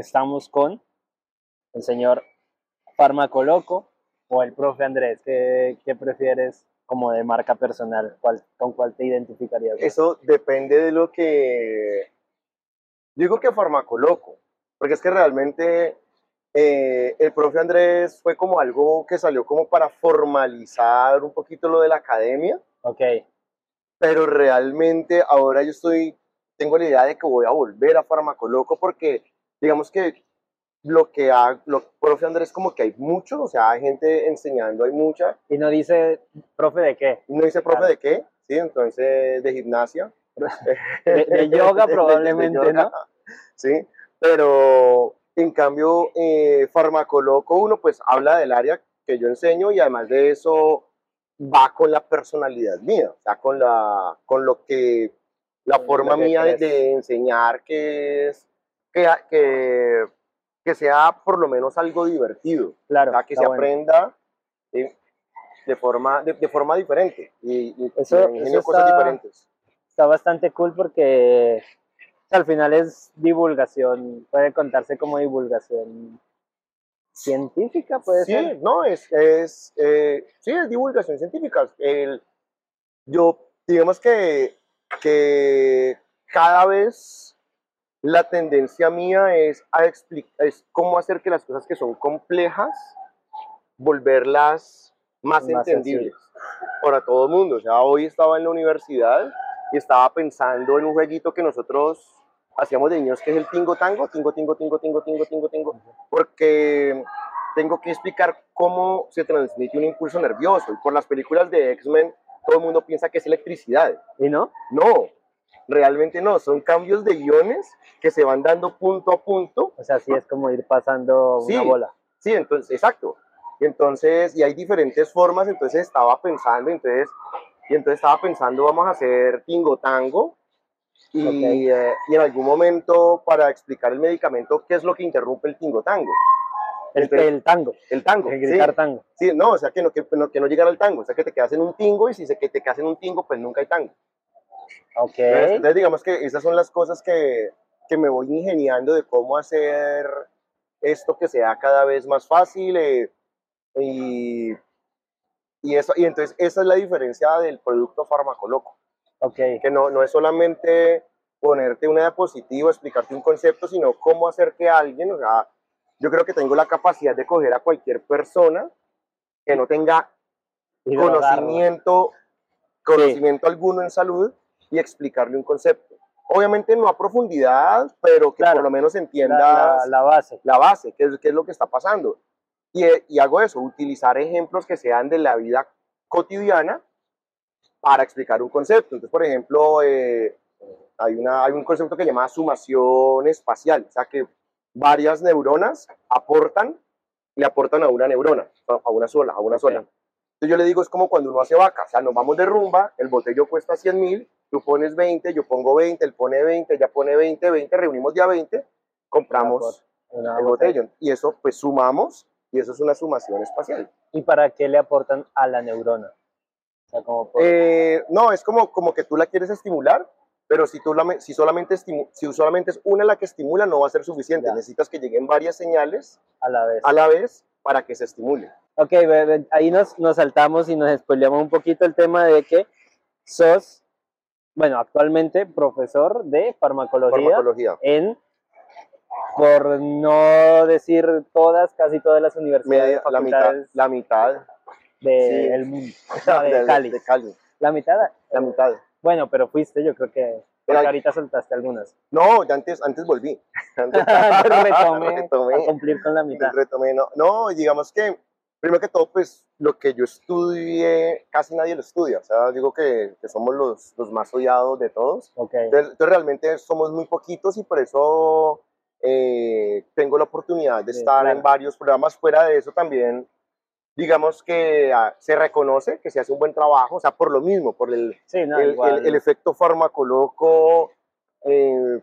estamos con el señor Farmacoloco o el profe Andrés. ¿Qué, qué prefieres como de marca personal? ¿Cuál, ¿Con cuál te identificarías? más? Eso depende de lo que... Digo que farmacoloco, porque es que realmente eh, el profe Andrés fue como algo que salió como para formalizar un poquito lo de la academia, Ok, pero realmente ahora yo estoy, tengo la idea de que voy a volver a farmacoloco porque digamos que lo que ha, lo, profe Andrés como que hay mucho, o sea, hay gente enseñando, hay mucha, y no dice profe de qué. no dice profe Claro. de qué, sí, entonces de gimnasia. De, de yoga De- de- de probablemente, yoga, ¿no? Sí, pero en cambio, eh, farmacoloco uno pues habla del área que yo enseño y además de eso va con la personalidad mía, o sea, con, la, con lo que, la forma mía de enseñar que es, que, que, que sea por lo menos algo divertido, o Claro. sea, que está se bueno. aprenda ¿sí? de, forma, de, de forma diferente y, y Eso- y eso cosas está- diferentes. Está bastante cool porque al final es divulgación, puede contarse como divulgación científica, puede sí, ser. no, es, es, eh, sí, es divulgación científica. El, yo, digamos que, que cada vez la tendencia mía es a es cómo hacer que las cosas que son complejas, volverlas más, Más entendibles para todo el mundo. O sea, hoy estaba en la universidad y estaba pensando en un jueguito que nosotros hacíamos de niños que es el tingo tango, tingo, tingo, tingo, tingo, tingo, tingo, tingo, porque tengo que explicar cómo se transmite un impulso nervioso. Y por las películas de X-Men, todo el mundo piensa que es electricidad. ¿Y no? No, realmente no, son cambios de iones que se van dando punto a punto. O sea, sí es como ir pasando Sí. una bola. Sí, entonces, exacto. Entonces, y hay diferentes formas, entonces estaba pensando, entonces, y entonces estaba pensando, vamos a hacer tingo tango. Y, eh, y en algún momento, para explicar el medicamento, ¿qué es lo que interrumpe el tingo tango? El, Entonces, el tango, el tango. el sí. gritar tango. Sí, no, o sea, que no, que, no, que no llegara al tango, o sea, que te quedas en un tingo y si se, que te quedas en un tingo, pues nunca hay tango. Ok. Entonces, entonces, digamos que esas son las cosas que, que me voy ingeniando de cómo hacer esto que sea cada vez más fácil eh, y, y, eso, y entonces esa es la diferencia del producto farmacoloco, Ok. que no, no es solamente ponerte una diapositiva, explicarte un concepto, sino cómo hacer que alguien, o sea, yo creo que tengo la capacidad de coger a cualquier persona que no tenga Y drogarlo. conocimiento, conocimiento alguno en salud y explicarle un concepto. Obviamente no a profundidad, pero que Claro. por lo menos La, entiendas la- la, la base. base, qué es, qué es lo que está pasando. Y, y hago eso, utilizar ejemplos que sean de la vida cotidiana para explicar un concepto. Entonces, por ejemplo, eh, hay, una, hay un concepto que se llama sumación espacial, o sea que varias neuronas aportan, le aportan a una neurona, a una sola, a una sola. Entonces yo le digo, es como cuando uno hace vaca, o sea, nos vamos de rumba, el botello cuesta 100 mil, tú pones 20, yo pongo 20, él pone 20, ella pone 20, 20, reunimos ya 20, compramos Una el botellón. Y eso, pues sumamos, y eso es una sumación espacial. ¿Y para qué le aportan a la neurona? O sea, como por- Eh, no, es como, como que tú la quieres estimular, pero si, tú la, si, solamente si solamente es una la que estimula, no va a ser suficiente. Ya. Necesitas que lleguen varias señales a la vez. a la vez para que se estimule. Ok, ahí nos, nos saltamos y nos spoileamos un poquito el tema de que sos, bueno, actualmente profesor de farmacología, Farmacología. en, por no decir todas, casi todas las universidades, Media- la mitad, la mitad del sí. mundo, No, de, de, Cali. de Cali. La mitad, La mitad. bueno, pero fuiste, yo creo que, porque ahorita soltaste algunas. No, ya antes, antes volví. Antes- retomé, retomé. a cumplir con la mitad. retomé, no, no, digamos que, primero que todo, pues lo que yo estudié, casi nadie lo estudia, o sea, digo que, que somos los, los más odiados de todos, Ok, entonces, entonces realmente somos muy poquitos y por eso eh, tengo la oportunidad de Sí, estar claro. en varios programas, fuera de eso también, digamos que ah, se reconoce que se hace un buen trabajo, o sea, por lo mismo, por el, sí, no, el, el- el efecto farmacoloco, eh,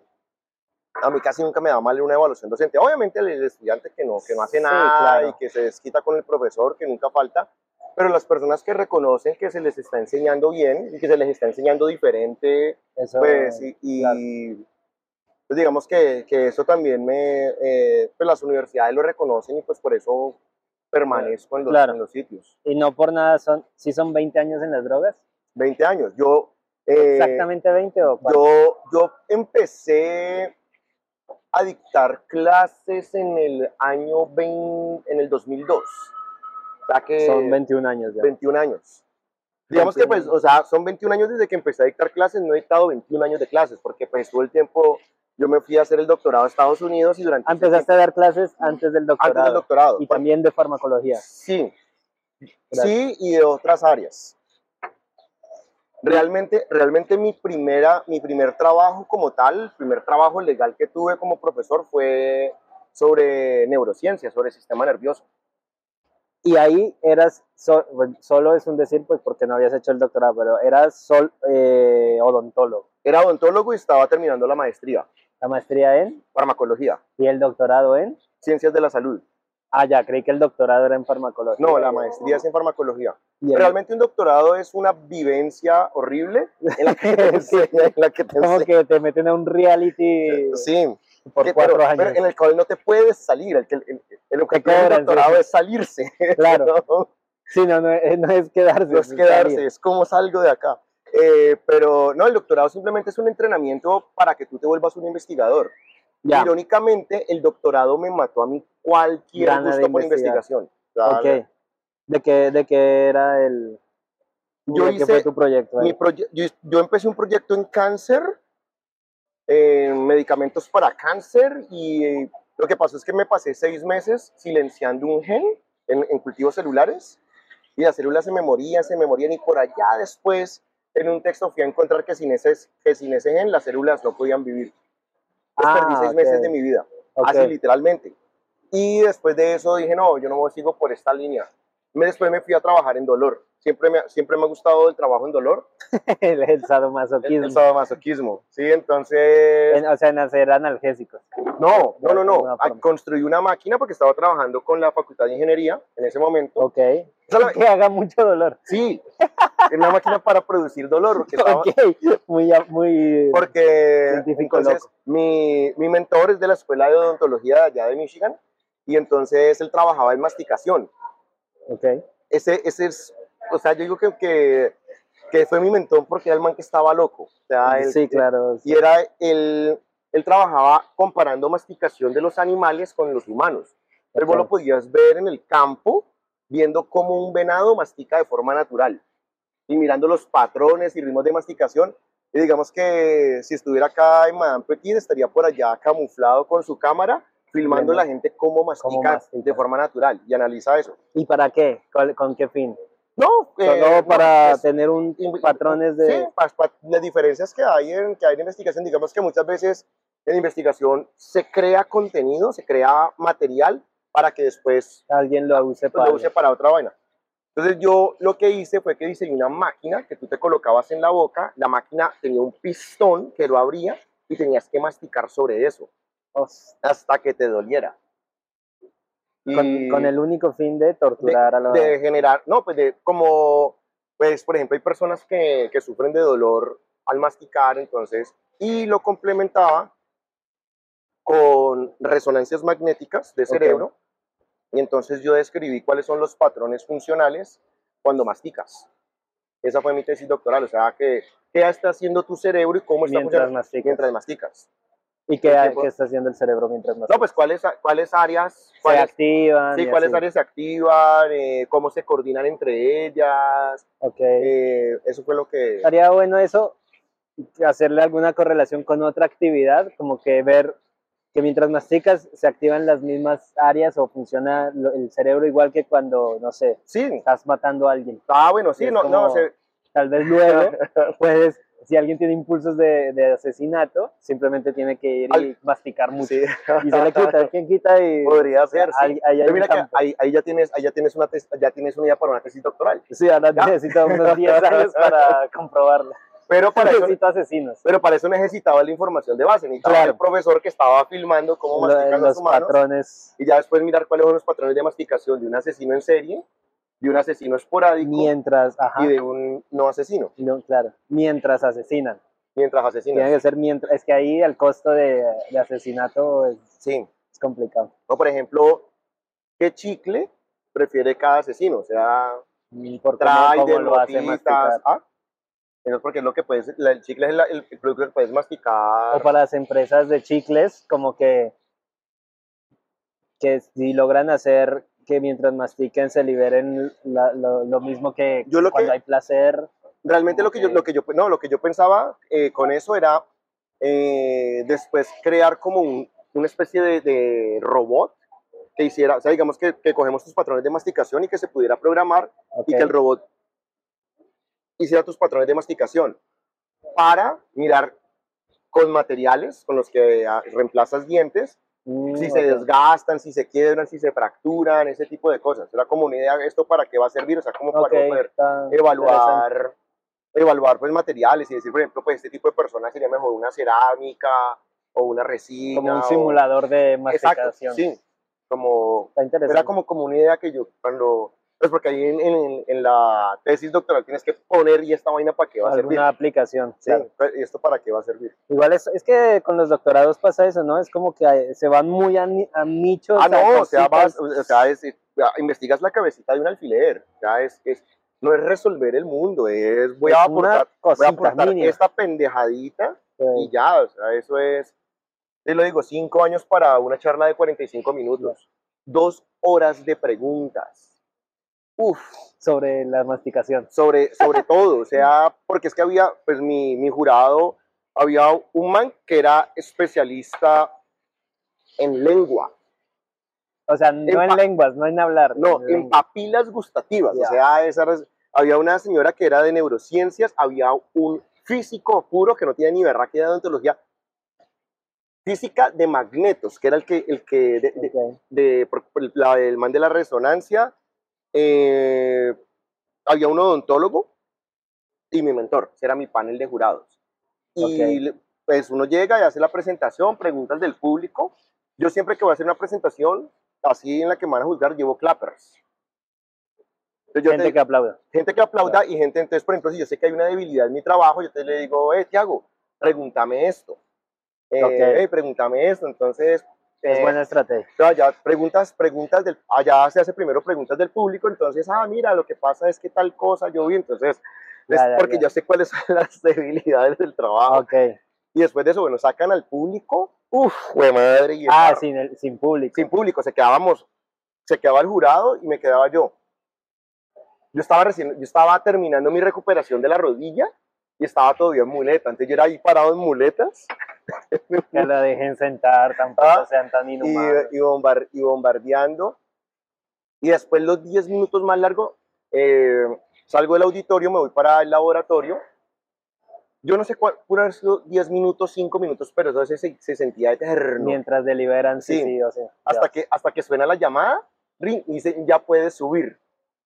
a mí casi nunca me da mal una evaluación docente. Obviamente el, el estudiante que no, que no hace Sí, nada claro. y que se desquita con el profesor, que nunca falta, pero las personas que reconocen que se les está enseñando bien y que se les está enseñando diferente, Eso, pues, y, y, claro. Entonces digamos que, que eso también me, eh, pues las universidades lo reconocen y pues por eso permanezco en los, Claro. en los sitios. Y no por nada son, si son 20 años en las drogas, 20 años. Yo, eh, exactamente 20 o cuánto? yo, yo empecé a dictar clases en el año 20, en el 2002. O sea que son 21 años ya. 21 años. Digamos que pues, 21. o sea, son 21 años desde que empecé a dictar clases, no he dictado 21 años de clases, porque pues todo el tiempo yo me fui a hacer el doctorado a Estados Unidos y durante Ah, Empezaste a dar clases antes del tiempo- antes doctorado. del doctorado. Y también de farmacología. Sí, Gracias. sí, y de otras áreas. Realmente, realmente mi, primera, mi primer trabajo como tal, el primer trabajo legal que tuve como profesor fue sobre neurociencia, sobre sistema nervioso. Y ahí eras, so- solo es un decir, pues porque no habías hecho el doctorado, pero eras sol, eh, odontólogo. Era odontólogo y estaba terminando la maestría, La maestría en farmacología, y el doctorado en. ciencias de la salud. Ah, ya, creí que el doctorado era en farmacología. No, la maestría es en farmacología. El- Realmente un doctorado es una vivencia horrible en la que te Sí. enseña, en la que te Como que te meten a un reality Sí, por que- cuatro pero, años. pero en el cual no te puedes salir. El, el, el objetivo del doctorado sí. es salirse. Claro. ¿no? Sí, no, no, no es quedarse. No es es quedarse, salir. es como salgo de acá. Eh, pero no, el doctorado simplemente es un entrenamiento para que tú te vuelvas un investigador. Ya, Irónicamente, el doctorado me mató a mí cualquier Gana gusto por investigación. O sea, ok. ¿De qué, ¿De qué era el. Yo hice fue tu proyecto? Mi proye- yo, yo empecé un proyecto en cáncer, en medicamentos para cáncer, y eh, lo que pasó es que me pasé seis meses silenciando un gen en, en cultivos celulares, y las células se me morían, se me morían, y por allá después, en un texto fui a encontrar que sin ese, que sin ese gen las células no podían vivir. Entonces perdí Ah, seis ok. meses de mi vida, Ok. así literalmente. Y después de eso dije, no, yo no sigo por esta línea. Después me fui a trabajar en dolor. Siempre me, siempre me ha gustado el trabajo en dolor, el, el el, sadomasoquismo. el sadomasoquismo, ¿sí? Entonces, En- o sea, en hacer analgésicos. no, no, no, no. Ah. Construí una máquina porque estaba trabajando con la Facultad de Ingeniería en ese momento. Ok. Sola- Que haga mucho dolor. Sí, era una máquina para producir dolor. Porque, estaba- Ok. Muy, muy. porque Científico entonces mi, mi mentor es de la Escuela de Odontología de allá de Michigan y entonces él trabajaba en masticación. Ok. Ese, ese es, o sea, yo digo que, que, que fue mi mentor porque era el man que estaba loco. O sea, él- sí, claro. y era él, él trabajaba comparando masticación de los animales con los humanos. Entonces vos lo podías ver en el campo, viendo cómo un venado mastica de forma natural y mirando los patrones y ritmos de masticación. Y digamos que si estuviera acá en Madame Petit, estaría por allá camuflado con su cámara, filmando la gente cómo mastica, mastica. de forma natural y analiza eso. ¿Y para qué? ¿Cuál- ¿Con qué fin? No, eh, no, para es- tener un patrones de. Sí, las diferencias que hay, en, que hay en investigación, digamos que muchas veces en investigación se crea contenido, se crea material para que después Alguien lo use pues, para. lo use para otra vaina. Entonces yo lo que hice fue que diseñé una máquina que tú te colocabas en la boca, la máquina tenía un pistón que lo abría y tenías que masticar sobre eso hasta que te doliera. con, el único fin de torturar a la. de generar, no, pues de como, pues por ejemplo hay personas que, que sufren de dolor al masticar, entonces, y lo complementaba con resonancias magnéticas de cerebro, y entonces yo describí cuáles son los patrones funcionales cuando masticas. Esa fue mi tesis doctoral, o sea, que, qué está haciendo tu cerebro y cómo está Mientras funcionando masticas. mientras masticas. ¿Y qué, tiempo- qué está haciendo el cerebro mientras más No, pues cuáles, cuáles áreas, se cuáles, activan? Sí, cuáles así. áreas se activan, eh, cómo se coordinan entre ellas. Ok. eh, eso fue lo que... Estaría bueno eso, hacerle alguna correlación con otra actividad, como que ver que mientras masticas se activan las mismas áreas o funciona el cerebro igual que cuando, no sé, Sí, estás matando a alguien. ah, bueno, sí, no, no, como- se- Tal vez luego puedes, si alguien tiene impulsos de, de asesinato, simplemente tiene que ir y Al- masticar mucho. sí. Y se le quita, ¿quién quita? Y Podría ser, sí. ahí, ahí hay Pero un mira que campo. ahí, ahí ya tienes, ahí ya tienes una tes- ya tienes una idea para una tesis doctoral. Sí, ahora Ya. necesito unos 10 años para comprobarlo. Pero para eso, asesinos. pero para eso necesitaba la información de base. Necesitaba Claro. el profesor que estaba filmando cómo mastican los los humanos patrones y ya después mirar cuáles son los patrones de masticación de un asesino en serie, de un asesino esporádico mientras, ajá, y de un no asesino. no, claro, mientras asesinan. mientras Tiene asesinas. que ser mientras. Es que ahí el costo de, de asesinato es, Sí. es complicado. O por ejemplo, ¿qué chicle prefiere cada asesino? O sea, Mm, Por trae de notitas. ¿ah? Eso es porque es lo que puedes, el chicle es el producto que puedes masticar. O para las empresas de chicles, como que, que si logran hacer que mientras mastiquen se liberen la- lo, lo mismo que Yo lo cuando que- hay placer. Realmente lo que yo, Ok. lo que yo, no, lo que yo pensaba eh, con eso era eh, después crear como un- una especie de, de robot que hiciera, o sea, digamos que, que cogemos tus patrones de masticación y que se pudiera programar ok. y que el robot hiciera tus patrones de masticación para mirar con materiales con los que ah, reemplazas dientes, Mm, si se ok. desgastan, si se quiebran, si se fracturan, ese tipo de cosas. Era como una idea, ¿esto para qué va a servir? O sea, como para poder evaluar, evaluar pues, materiales y decir, por ejemplo, pues este tipo de personas sería mejor una cerámica o una resina. Como un o- simulador de Exacto, masticación. sí. Como, Está interesante. era como, como una idea que yo cuando, pues porque ahí en, en- en la tesis doctoral tienes que poner y esta vaina para qué va a servir. alguna aplicación. Sí, claro. ¿y esto para qué va a servir? Igual es, es que con los doctorados pasa eso, ¿no? Es como que se van muy a, a nichos. Ah, a no, o sea, vas, o sea, es- investigas la cabecita de un alfiler. Ya es, es, no es resolver el mundo, es voy a Es una aportar, voy a aportar esta pendejadita Sí. y ya, o sea, eso es, te lo digo, cinco años para una charla de 45 minutos, dos horas de preguntas. Uf, sobre la masticación. sobre, sobre todo, o sea, porque es que había, pues mi, mi jurado, había un man que era especialista en lengua, O sea, no En en, lenguas, no en hablar. no, en en papilas gustativas, Ya. o sea, esa había una señora que era de neurociencias, había un físico puro que no tenía ni berraque de odontología, física de magnetos, que era el que, el que de, de- Ok. de- por- por la, el man de la resonancia, eh, había un odontólogo y mi mentor, ese era mi panel de jurados. Y Ok. le- pues uno llega y hace la presentación, preguntas del público. Yo siempre que voy a hacer una presentación, así en la que me van a juzgar, llevo clappers. Entonces, Gente te- que aplauda. gente que aplauda y gente, entonces, por ejemplo, si yo sé que hay una debilidad en mi trabajo, yo te le digo, eh, Tiago, pregúntame esto. Eh, Ok. "Eh, pregúntame esto. Entonces, Es eh, buena estrategia. no, ya preguntas, preguntas del, allá se hace primero preguntas del público, entonces, ah, mira, lo que pasa es que tal cosa yo vi, entonces, es Ya, ya, porque ya. ya sé cuáles son las debilidades del trabajo. Ok. Y después de eso, bueno, sacan al público, uff, güey madre, y Ah, sin, el, sin público. sin público, se quedábamos, se quedaba el jurado y me quedaba yo. Yo estaba recién, yo estaba terminando mi recuperación de la rodilla y estaba todavía en muleta, entonces yo era ahí parado en muletas Que la dejen sentar, tampoco Ah, sean tan y, inhumanos. y, bombar- y bombardeando. Y después los 10 minutos más largos, eh, salgo del auditorio, me voy para el laboratorio. Yo no sé cuál, pudo haber sido 10 minutos, 5 minutos, pero eso se, se sentía eterno. Mientras deliberan, sí, Sí. sí, o sea. hasta, que, hasta que suena la llamada, ring, y dice, ya puedes subir.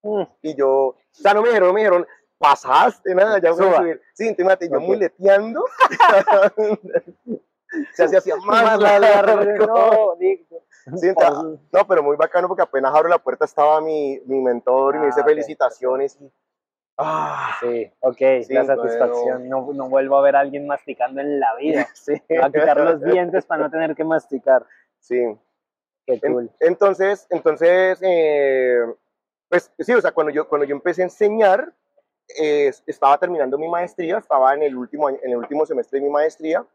Mm, Y yo, o sea, no me dijeron, no me dijeron, pasaste, nada, ya puedes Suba. subir. Sí, entonces, imagínate, yo Ok. muleteando. se hacía así más la largo. no, digo. Sí, entonces, no, pero muy bacano porque apenas abro la puerta estaba mi, mi mentor y me Ah, dice ok. felicitaciones. Y, ah, Sí, ok, Sí, la satisfacción. No, no vuelvo a ver a alguien masticando en la vida. sí, Me a quitar los dientes para no tener que masticar. sí. Qué En- cool. entonces, entonces, eh, pues sí, o sea, cuando yo, cuando yo empecé a enseñar, eh, estaba terminando mi maestría, estaba en el último, año- en el último semestre de mi maestría.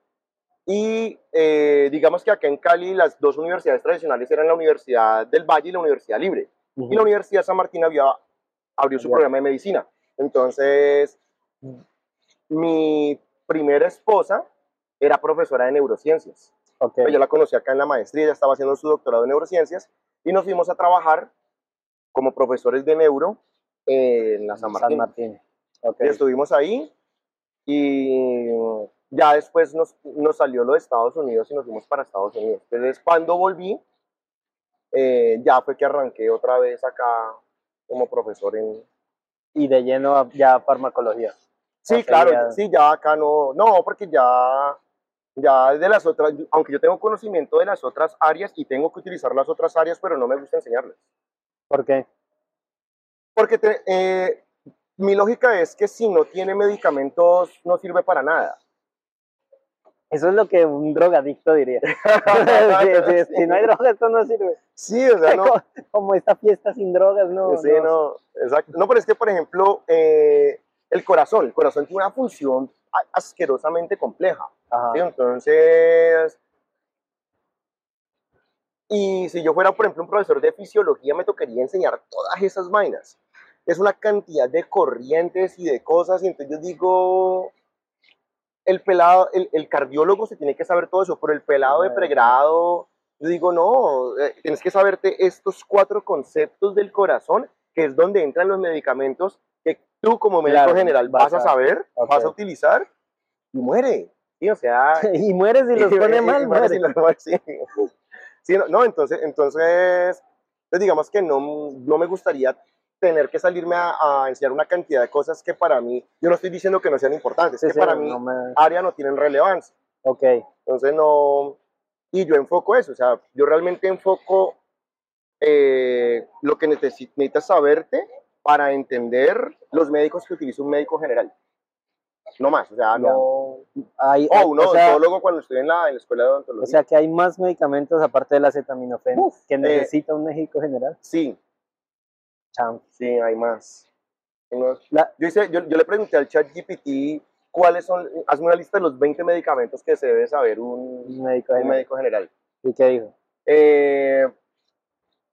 Y eh, digamos que acá en Cali las dos universidades tradicionales eran la Universidad del Valle y la Universidad Libre. y la Universidad San Martín había abrió su programa de medicina. Entonces, mi primera esposa era profesora de neurociencias. Ok, Pues Yo la conocí acá en la maestría, ella estaba haciendo su doctorado en neurociencias y nos fuimos a trabajar como profesores de neuro en la San Martín. San Martín. Ok. Y estuvimos ahí y ya después nos, nos salió lo de Estados Unidos y nos fuimos para Estados Unidos. Entonces, cuando volví, eh, ya fue que arranqué otra vez acá como profesor en... Y de lleno a- ya farmacología. Sí, claro, ya- sí, ya acá no, no, porque ya, ya de las otras, aunque yo tengo conocimiento de las otras áreas y tengo que utilizar las otras áreas, pero no me gusta enseñarles. ¿Por qué? Porque te- eh, mi lógica es que si no tiene medicamentos no sirve para nada. Eso es lo que un drogadicto diría. si, si- si no hay droga, esto no sirve. Sí, o sea, no. como, como esta fiesta sin drogas, no. Sí, no, exacto. No, pero es que, por ejemplo, eh, el corazón, el corazón tiene una función asquerosamente compleja. ¿sí? Entonces, y si yo fuera, por ejemplo, un profesor de fisiología, me tocaría enseñar todas esas vainas. Es una cantidad de corrientes y de cosas, y entonces yo digo, el pelado, el, el cardiólogo se tiene que saber todo eso, pero el pelado de pregrado, yo digo, no, eh, tienes que saberte estos cuatro conceptos del corazón, que es donde entran los medicamentos que tú como médico Claro, general vas vas a a- saber, vas a utilizar, y muere. Sí, o sea, y mueres y los y- pone y- mal, y muere muere. si lo- muere, sí. Sí, no, no, entonces, entonces, pues digamos que no, no me gustaría tener que salirme a, a enseñar una cantidad de cosas que para mí, yo no estoy diciendo que no sean importantes, Sí, que sí, para mí no me- área no tienen relevancia. Ok, Entonces no, y yo enfoco eso, o sea, yo realmente enfoco eh, lo que necesi- necesitas saberte para entender los médicos que utiliza un médico general. No más, o sea, no... hay, O un o sea, odontólogo cuando estoy en la, en la escuela de odontología. o sea que hay más medicamentos aparte del acetaminofén Uf, que eh, necesita un México general. sí, Sí, hay más. La- Yo, hice- yo, yo le pregunté al chat GPT cuáles son, hazme una lista de los 20 medicamentos que se debe saber un, médico un general. médico general. ¿Y qué dijo? Eh,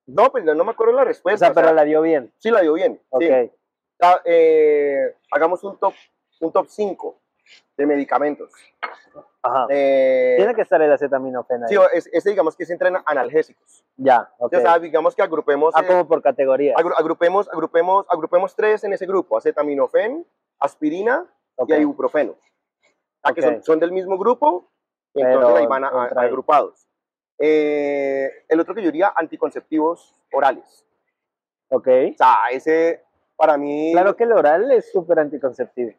no, pues no, no me acuerdo la O respuesta. sea, o sea, pero la dio bien. Sí, la dio bien. Ok. sí. Ah, eh, hagamos un top, un top 5 de medicamentos. Ajá. Eh, Tiene que estar el acetaminofén ahí. sí, es- ese digamos que se entra en analgésicos. Ya, ok. O sea, digamos que agrupemos, ah, eh, como por categoría. agru- agrupemos, agrupemos, agrupemos tres en ese grupo: acetaminofén, aspirina Ok. y ibuprofeno. Ah, que son, son del mismo grupo, y entonces Pero ahí van a- a- agrupados. Eh, el otro que yo diría, anticonceptivos orales. Ok. O sea, ese para mí... Claro que el oral es súper anticonceptivo.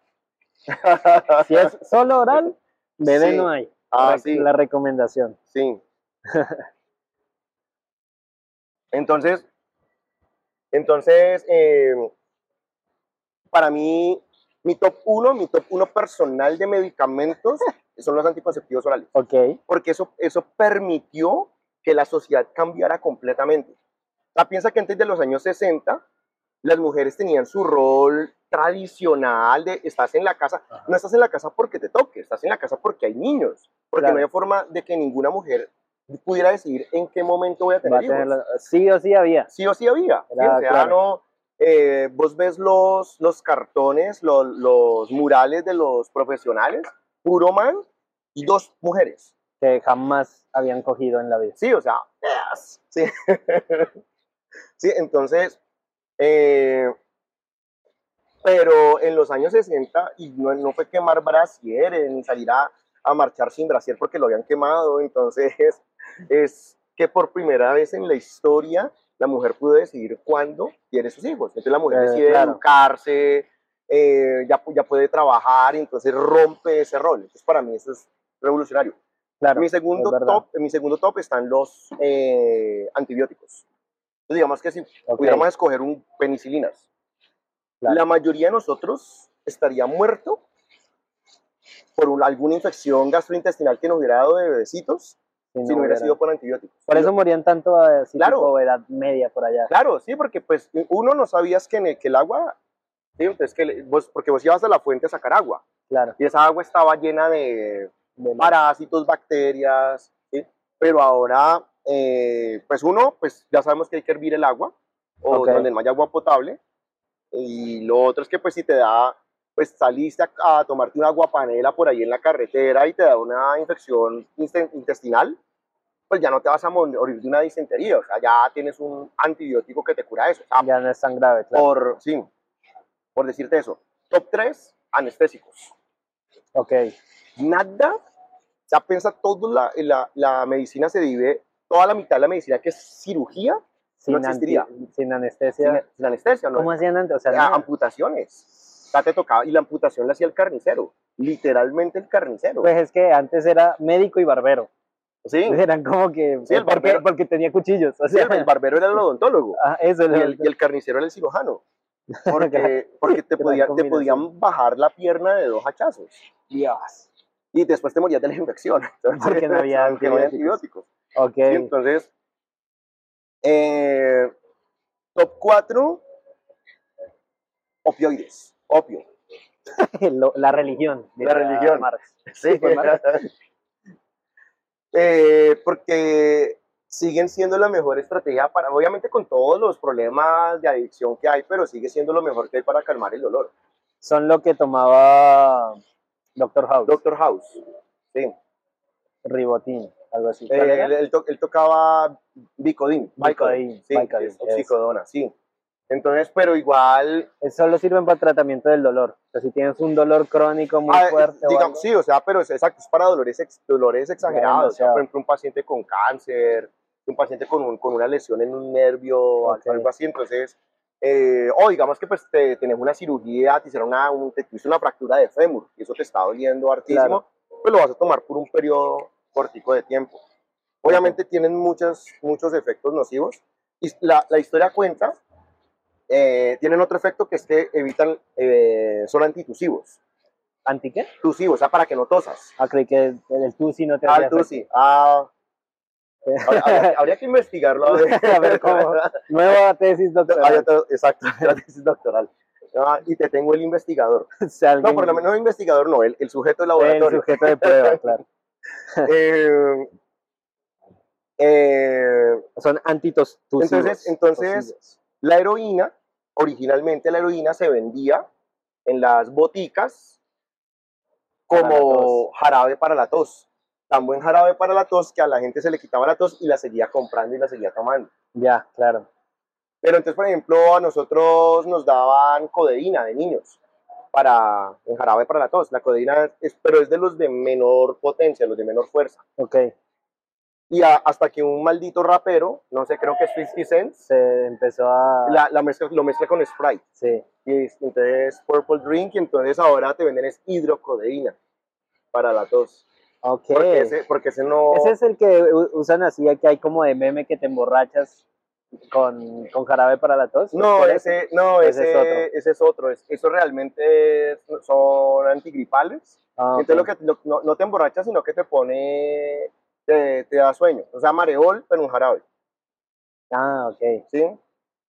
Si es solo oral, bebé Sí. no hay. Ah, sí. La recomendación. Sí. Entonces, entonces eh, para mí, mi top 1, mi top 1 personal de medicamentos son los anticonceptivos orales. Ok. porque eso, eso permitió que la sociedad cambiara completamente. O sea, piensa que antes de los años 60, las mujeres tenían su rol tradicional de estás en la casa, Ajá. no estás en la casa porque te toque, estás en la casa porque hay niños, porque Claro. no hay forma de que ninguna mujer pudiera decidir en qué momento voy a tener a hijos. tenerlo- Sí o sí había. Sí o sí había. Era O sea, claro. no, eh, vos ves los, los cartones, los, los murales de los profesionales, puro man y dos mujeres. Que jamás habían cogido en la vida. Sí, o sea, yes, sí. sí, entonces, eh, pero en los años 60, y no, no fue quemar brasieres, ni salir a, a marchar sin brasier porque lo habían quemado, entonces es que por primera vez en la historia la mujer pudo decidir cuándo quiere sus hijos. Entonces la mujer Eh, decide claro. educarse, eh, ya, ya puede trabajar, y entonces rompe ese rol. Entonces para mí eso es revolucionario. Claro. mi, segundo top, mi segundo top están los eh, antibióticos. Entonces, digamos que si Ok, pudiéramos escoger un penicilinas, Claro. la mayoría de nosotros estaría muerto por un- alguna infección gastrointestinal que nos hubiera dado de bebecitos si si no hubiera sido por antibióticos. Por eso morían tanto así Claro. tipo edad media por allá. Claro, sí, porque pues uno no sabías que, en el, que el agua, sí, entonces que vos, porque vos ibas a la fuente a sacar agua Claro. y esa agua estaba llena de de parásitos, bacterias, ¿sí? pero ahora, eh, pues uno, pues ya sabemos que hay que hervir el agua, o Ok. donde no hay agua potable, y lo otro es que pues si te da, pues saliste a, a tomarte una aguapanela por ahí en la carretera y te da una infección intestinal, pues ya no te vas a morir de una disentería, o sea, ya tienes un antibiótico que te cura eso, o sea, Ya no es tan grave, claro. por, sí, por decirte eso. Top 3, anestésicos Ok. nada, sea, piensa todo la, la, la medicina se divide, toda la mitad de la medicina que es cirugía, Sin, existiría. anti- sin anestesia. sin, sin anestesia, ¿no? ¿Cómo hacían antes? O sea, Ah, amputaciones. Sea, te tocaba, y la amputación la hacía el carnicero, literalmente el carnicero. pues es que antes era médico y barbero. sí, Eran como que. Sí, el porque, barbero. porque tenía cuchillos. O sí, sea, el, el barbero era el odontólogo, ah, eso y el, y el carnicero era el cirujano. Porque, porque te, podía- te podían bajar la pierna de dos hachazos. Dios. y después te morías de la infección. Entonces, Porque no había porque no había antibióticos. Ok. ¿sí? Entonces, eh, top 4, opioides, opio. La religión. La religión. Marx. Sí, Marx. Eh, porque siguen siendo la mejor estrategia para, obviamente con todos los problemas de adicción que hay, pero sigue siendo lo mejor que hay para calmar el dolor. Son lo que tomaba Doctor House. Doctor House, sí. Ribotín, algo así. Eh, él, él to- él tocaba Vicodin, Vicodin, sí, es oxicodona, sí. Entonces, pero igual, Eh, Solo sirven para tratamiento del dolor. O sea, si tienes un dolor crónico muy ah, fuerte. o digamos, algo, sí, o sea, pero es exacto, es para dolores, ex- dolores exagerados. O sea, por ejemplo, un paciente con cáncer, un paciente con, un- con una lesión en un nervio, Ok. algo así. Entonces, eh, o digamos que pues te, tenés una cirugía, te hicieron una, un- te una fractura de fémur y eso te está doliendo hartísimo, Claro. pues lo vas a tomar por un periodo cortico de tiempo. Obviamente tienen muchos, muchos efectos nocivos y la, la historia cuenta, eh, tienen otro efecto que es que evitan, eh, son antitusivos. ¿Anti qué? Tusivos, o sea, para que no tosas. Ah, creí que el, el tusi no te Ah, el tusi. Ah, habría, habría- habría que investigarlo. A ver, A ver cómo. Nueva tesis doctoral. Exacto, la tesis doctoral. Ah, y te tengo el investigador. No, por lo menos no investigador, no, el, el sujeto de el laboratorio. sujeto de prueba, claro. Eh, eh, Son antitos Entonces- entonces- la heroína, originalmente la heroína se vendía en las boticas Para como jarabe para la tos. Tan buen jarabe para la tos que a la gente se le quitaba la tos y la seguía comprando y la seguía tomando. Ya, claro. Pero entonces, por ejemplo, a nosotros nos daban codeína de niños para en jarabe para la tos. La codeína es, pero es de los de menor potencia, los de menor fuerza. Ok. Y a- hasta que un maldito rapero, no sé, creo que es 50 Cent, Se empezó a. la, la mezcla, lo mezcla con Sprite. Sí. Y es- entonces Purple Drink y entonces ahora te venden es hidrocodeína para la tos. Ok. Porque ese, porque ese no... Ese es el que usan así, que hay como de meme que te emborrachas con, con jarabe para la tos. No, ¿Por ese, no, Ese ese, es otro. ese es otro. Es- eso realmente es- son antigripales. Ah, Entonces lo que, lo- no, no te emborrachas, sino que te pone, te, te da sueño. O sea, mareol, pero un jarabe, Ah, ok. ¿sí?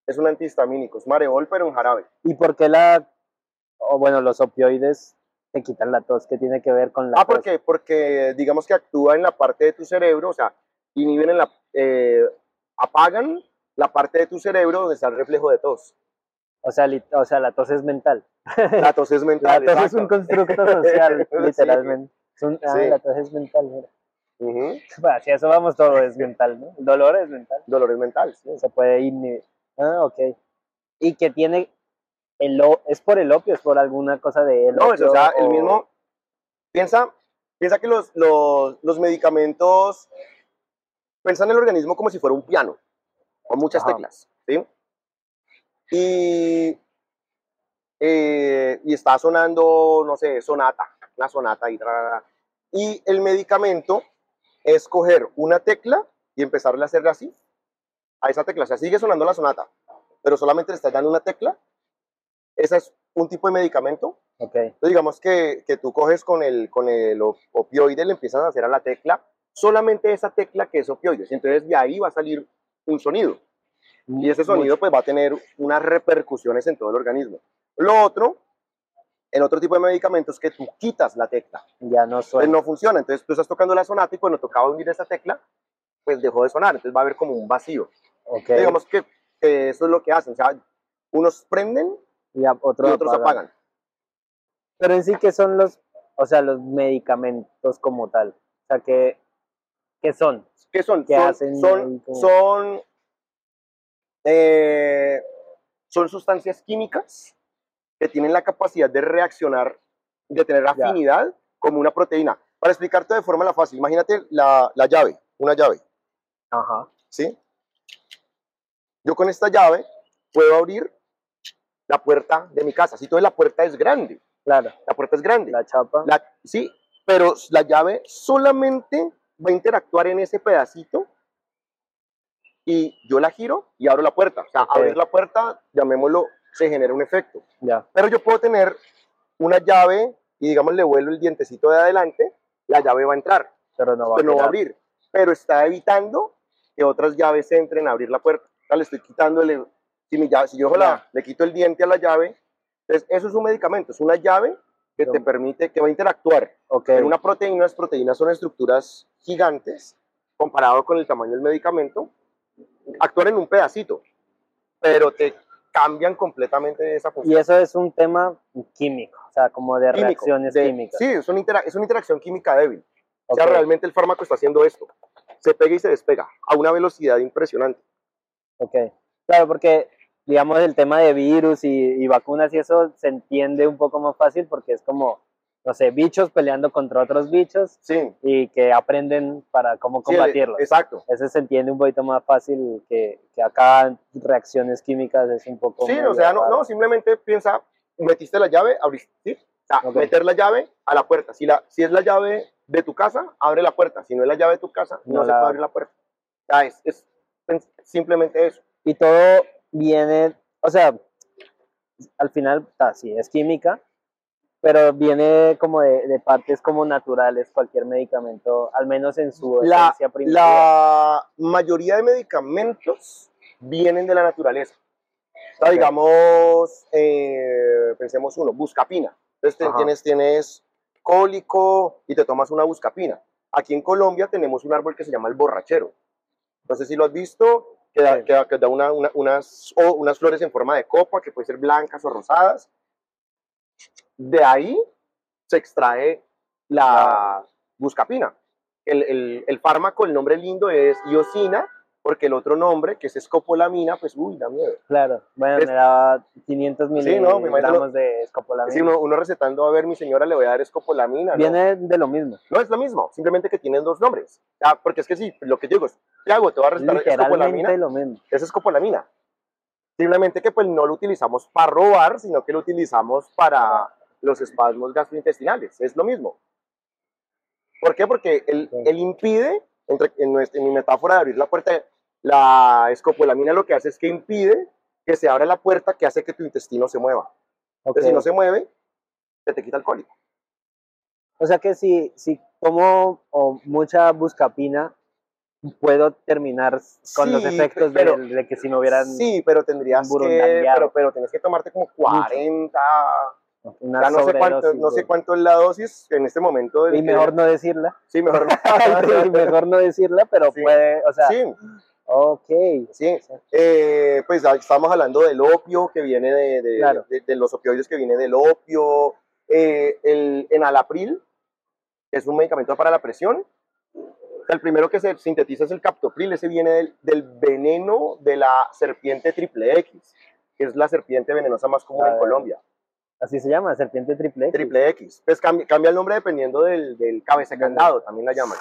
Es un antihistamínico, es mareol, pero un jarabe. ¿Y por qué la. O bueno, los opioides te quitan la tos? ¿Qué tiene que ver con la Ah, tos? ¿por qué? Porque digamos que actúa en la parte de tu cerebro, o sea, inhiben en la, eh, apagan la parte de tu cerebro donde está el reflejo de tos. O sea, li- o sea, la tos es mental. La tos es La mental. tos es un exacto. constructo social, Sí. literalmente. Es un- ah, Sí. la tos es mental. mira. Ujú. Bueno, si eso vamos, todo es mental, ¿no? El dolor es mental. Dolores mentales. sí. Se puede inhibir. Ah, ok. Y que tiene. El, o- ¿Es por el opio? ¿Es por alguna cosa de él? No, es, o sea, el mismo. Piensa, piensa que los, los, los medicamentos. Piensa en el organismo como si fuera un piano, con muchas Ajá. teclas. ¿sí? Y, eh, y está sonando, no sé, sonata, una sonata y, y el medicamento es coger una tecla y empezarle a hacerle así a esa tecla. O sea, sigue sonando la sonata, pero solamente le estás dando una tecla. Ese es un tipo de medicamento Ok. entonces, digamos que, que tú coges con el, con el op- opioide, le empiezas a hacer a la tecla, solamente esa tecla que es opioides. Entonces, de ahí va a salir un sonido. Y ese sonido, pues, va a tener unas repercusiones en todo el organismo. Lo otro, el otro tipo de medicamentos es que tú quitas la tecla. Ya no Entonces, suena. no funciona. Entonces, tú estás tocando la sonata y cuando tocaba unir esa tecla, pues dejó de sonar. Entonces, va a haber como un vacío. Ok. Digamos que, que eso es lo que hacen. O sea, unos prenden y, a- otro y otros apagan. Pero en sí, ¿qué son los, o sea, los medicamentos como tal? O sea, ¿qué, qué son? ¿Qué son? ¿Qué son, hacen son, como- son, eh, son sustancias químicas que tienen la capacidad de reaccionar, de tener afinidad como una proteína. Para explicarte de forma la fácil, imagínate la, la llave, una llave, Ajá. ¿sí? Yo con esta llave puedo abrir la puerta de mi casa. Si toda la puerta es grande, Claro. la puerta es grande. La chapa. La- sí, pero la llave solamente va a interactuar en ese pedacito y yo la giro y abro la puerta. O sea, Ok. abrir la puerta, llamémoslo, se genera un efecto. Ya. Pero yo puedo tener una llave y digamos le vuelvo el dientecito de adelante la llave va a entrar, Pero no va, pero no va a abrir. Pero está evitando que otras llaves entren a abrir la puerta. O sea, le estoy quitándole, si, mi llave, si yo la- Ya. le quito el diente a la llave, entonces eso es un medicamento, es una llave que te permite, que va a interactuar Ok. en una proteína, las proteínas son estructuras gigantes comparado con el tamaño del medicamento, actúan en un pedacito, pero te cambian completamente esa función. Y eso es un tema químico, o sea, como de Químico, reacciones de- químicas. Sí, es una, es una interacción química débil. O sea, realmente el fármaco está haciendo esto. Se pega y se despega a una velocidad impresionante. ok. Claro, porque, digamos, el tema de virus y, y vacunas y eso se entiende un poco más fácil porque es como, no sé, bichos peleando contra otros bichos Sí, y que aprenden para cómo sí, combatirlos. exacto. Ese se entiende un poquito más fácil que, que acá reacciones químicas es un poco... Sí, o sea, no, no, simplemente piensa, metiste la llave, abriste, ¿sí? O sea, meter la llave a la puerta. Si, la, si es la llave de tu casa, abre la puerta. Si no es la llave de tu casa, no, No se la puede abrir la puerta. O sea, es, es simplemente eso. Y todo viene, o sea, al final, ta, sí, es química, pero viene como de, de partes como naturales, cualquier medicamento, al menos en su La, esencia primitiva. la mayoría de medicamentos vienen de la naturaleza. O sea, Ok. digamos, eh, pensemos uno, buscapina. Entonces Ajá. tienes, tienes cólico y te tomas una buscapina. Aquí en Colombia tenemos un árbol que se llama el borrachero. No sé si lo has visto, que da, Sí. que da- que da una- una- unas, o unas flores en forma de copa, que pueden ser blancas o rosadas. De ahí se extrae la buscapina. El, el- el fármaco, el nombre lindo es iosina, porque el otro nombre, que es escopolamina, pues, uy, da miedo. Claro, bueno, Es- me daba 500 Sí, no, miligramos de escopolamina. Si uno, uno recetando, a ver, mi señora le voy a dar escopolamina. ¿no? Viene de lo mismo. No es lo mismo, simplemente que tienen dos nombres. Ah, porque es que sí, lo que digo es, ¿qué hago? Te voy a Literalmente escopolamina. lo mismo. Es escopolamina. Simplemente que pues no lo utilizamos para robar, sino que lo utilizamos para los espasmos gastrointestinales. Es lo mismo. ¿Por qué? Porque él, él impide, entre- en, nuestra- en mi metáfora de abrir la puerta, la escopolamina lo que hace es que impide que se abra la puerta que hace que tu intestino se mueva. Ok. Entonces, si no se mueve, se te quita el cólico. O sea que si, si tomo o mucha buscapina, puedo terminar con los Sí, efectos de- pero- de, que si me hubieran Sí, pero tendrías que, pero, pero tienes que tomarte como 40, una ya no sé, cuánto, no sé de- cuánto es la dosis en este momento. del Y que- mejor no decirla. Sí, mejor y mejor no decirla, pero Sí. puede, o sea, Sí, ok. sí. Eh, pues estamos hablando del opio que viene de, de- Claro. de- de los opioides que viene del opio, eh, el enalapril, que es un medicamento para la presión. El primero que se sintetiza es el captopril, ese viene del, del veneno de la serpiente triple X, que es la serpiente venenosa más común Ah, en Colombia. Así se llama, serpiente triple X. Triple X. Pues cambia, cambia el nombre dependiendo del, del cabeza candado, también la llaman,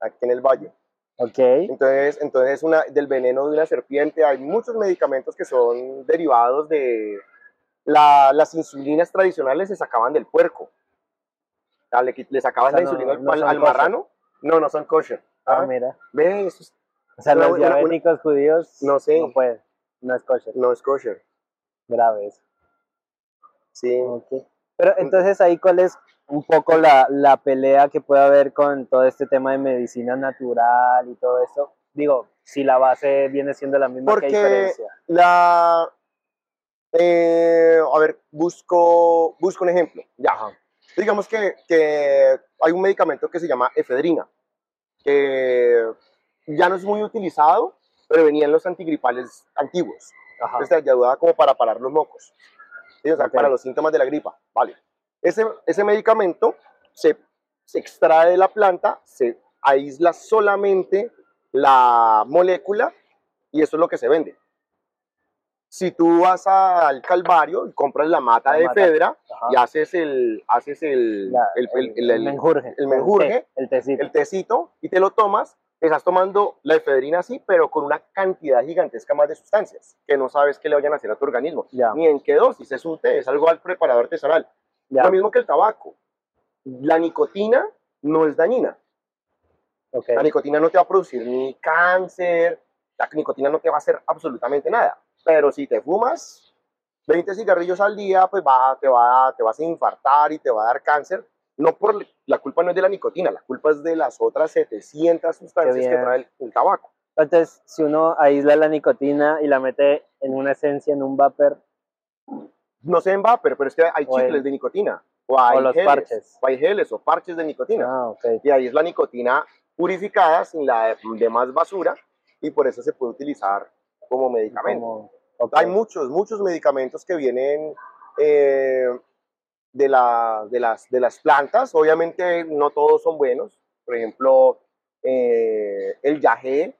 aquí en el valle. Ok. Entonces, entonces una, del veneno de una serpiente, hay muchos medicamentos que son derivados de la- las insulinas tradicionales, se sacaban del puerco. O sea, le, le sacaban O sea, la no- insulina al- no al, son al kosher. marrano. No, no son kosher. Ah, Ah, mira. Ve, eso es- O sea, Una- los una- una- diabéticos judíos No sé. no pueden. No es kosher. no es kosher. Grave eso. Sí. Ok. Pero entonces ahí cuál es un poco la, la pelea que puede haber con todo este tema de medicina natural y todo eso. Digo, si la base viene siendo la misma, Porque- ¿qué diferencia? La. eh, a ver, busco, busco un ejemplo. Ya. Digamos que, que hay un medicamento que se llama efedrina, que ya no es muy utilizado, pero venía en los antigripales antiguos. Ajá. Entonces te ayudaba como para parar los mocos. ¿sí? O sea, Ok. para los síntomas de la gripa. Vale. Ese, ese medicamento se, se extrae de la planta, se aísla solamente la molécula y eso es lo que se vende. Si tú vas al Calvario y compras la mata La de mata. efedra Ajá. y haces el, haces el, La- el, el- el- el- menjurje. el menjurje, té, tecito. el tecito y te lo tomas, estás tomando la efedrina así, pero con una cantidad gigantesca más de sustancias que no sabes qué le vayan a hacer a tu organismo. Ya, Ni en qué dosis, es un té, es algo al preparado artesanal. ya. Lo mismo que el tabaco. La nicotina no es dañina. ok. La nicotina no te va a producir ni cáncer, la nicotina no te va a hacer absolutamente nada. Pero si te fumas 20 cigarrillos al día, pues va, te, va, te vas a infartar y te va a dar cáncer no por la culpa no es de la nicotina, la culpa es de las otras 700 sustancias que trae el, el tabaco. Entonces, si uno aísla la nicotina y la mete en una esencia, en un vapor, No se en vapor, pero es que hay chicles de nicotina, o hay, o los geles, parches. o hay geles o parches de nicotina. Ah, ok. Y ahí es la nicotina purificada sin la de- demás basura y por eso se puede utilizar como medicamento. Como- ok. Hay muchos, muchos medicamentos que vienen eh, de, la- de, las, de las plantas. Obviamente no todos son buenos. Por ejemplo, eh, el yagé.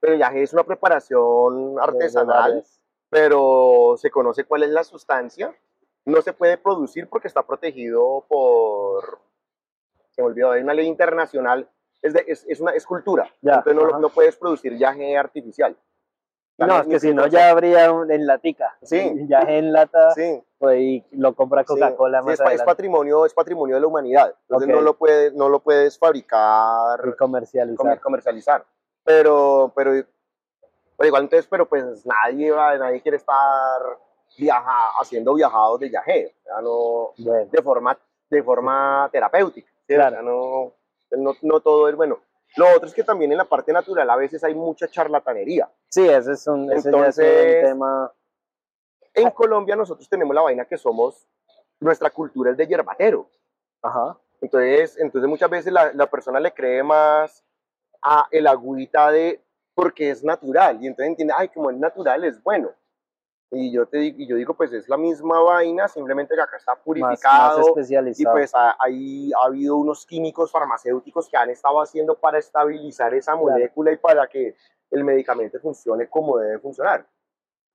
Pero el yagé es una preparación artesanal, pero se conoce cuál es la sustancia. No se puede producir porque está protegido por... Se me olvidó, hay una ley internacional. Es, de- es, es una escultura. Ya, Entonces no, no puedes producir yagé artificial. No, es que si no ya habría un- en latica. Sí. Ya en lata Sí. pues, y lo compra Coca-Cola Sí, más es, patrimonio, es patrimonio de la humanidad. Entonces no, lo puedes, no lo puedes y fabricar, comercializar. comer- comercializar. Pero, pero, pero igual entonces, pero pues nadie, va- nadie quiere estar viaja, haciendo viajados de viaje, no, Bueno, de forma, de forma terapéutica. ¿sí? O Claro. sea, no, no, no todo es bueno. Lo otro es que también en la parte natural a veces hay mucha charlatanería. sí, ese es un, ese es un tema. En Colombia nosotros tenemos la vaina que somos, nuestra cultura es de yerbatero. Ajá. Entonces, entonces muchas veces la, la persona le cree más a el agüita de porque es natural y entonces entiende, ay, como es natural es bueno. Y yo te digo, y yo digo, pues es la misma vaina, simplemente que acá está Más, más purificado y especializado. pues ahí ha habido unos químicos farmacéuticos que han estado haciendo para estabilizar esa Claro. molécula y para que el medicamento funcione como debe funcionar.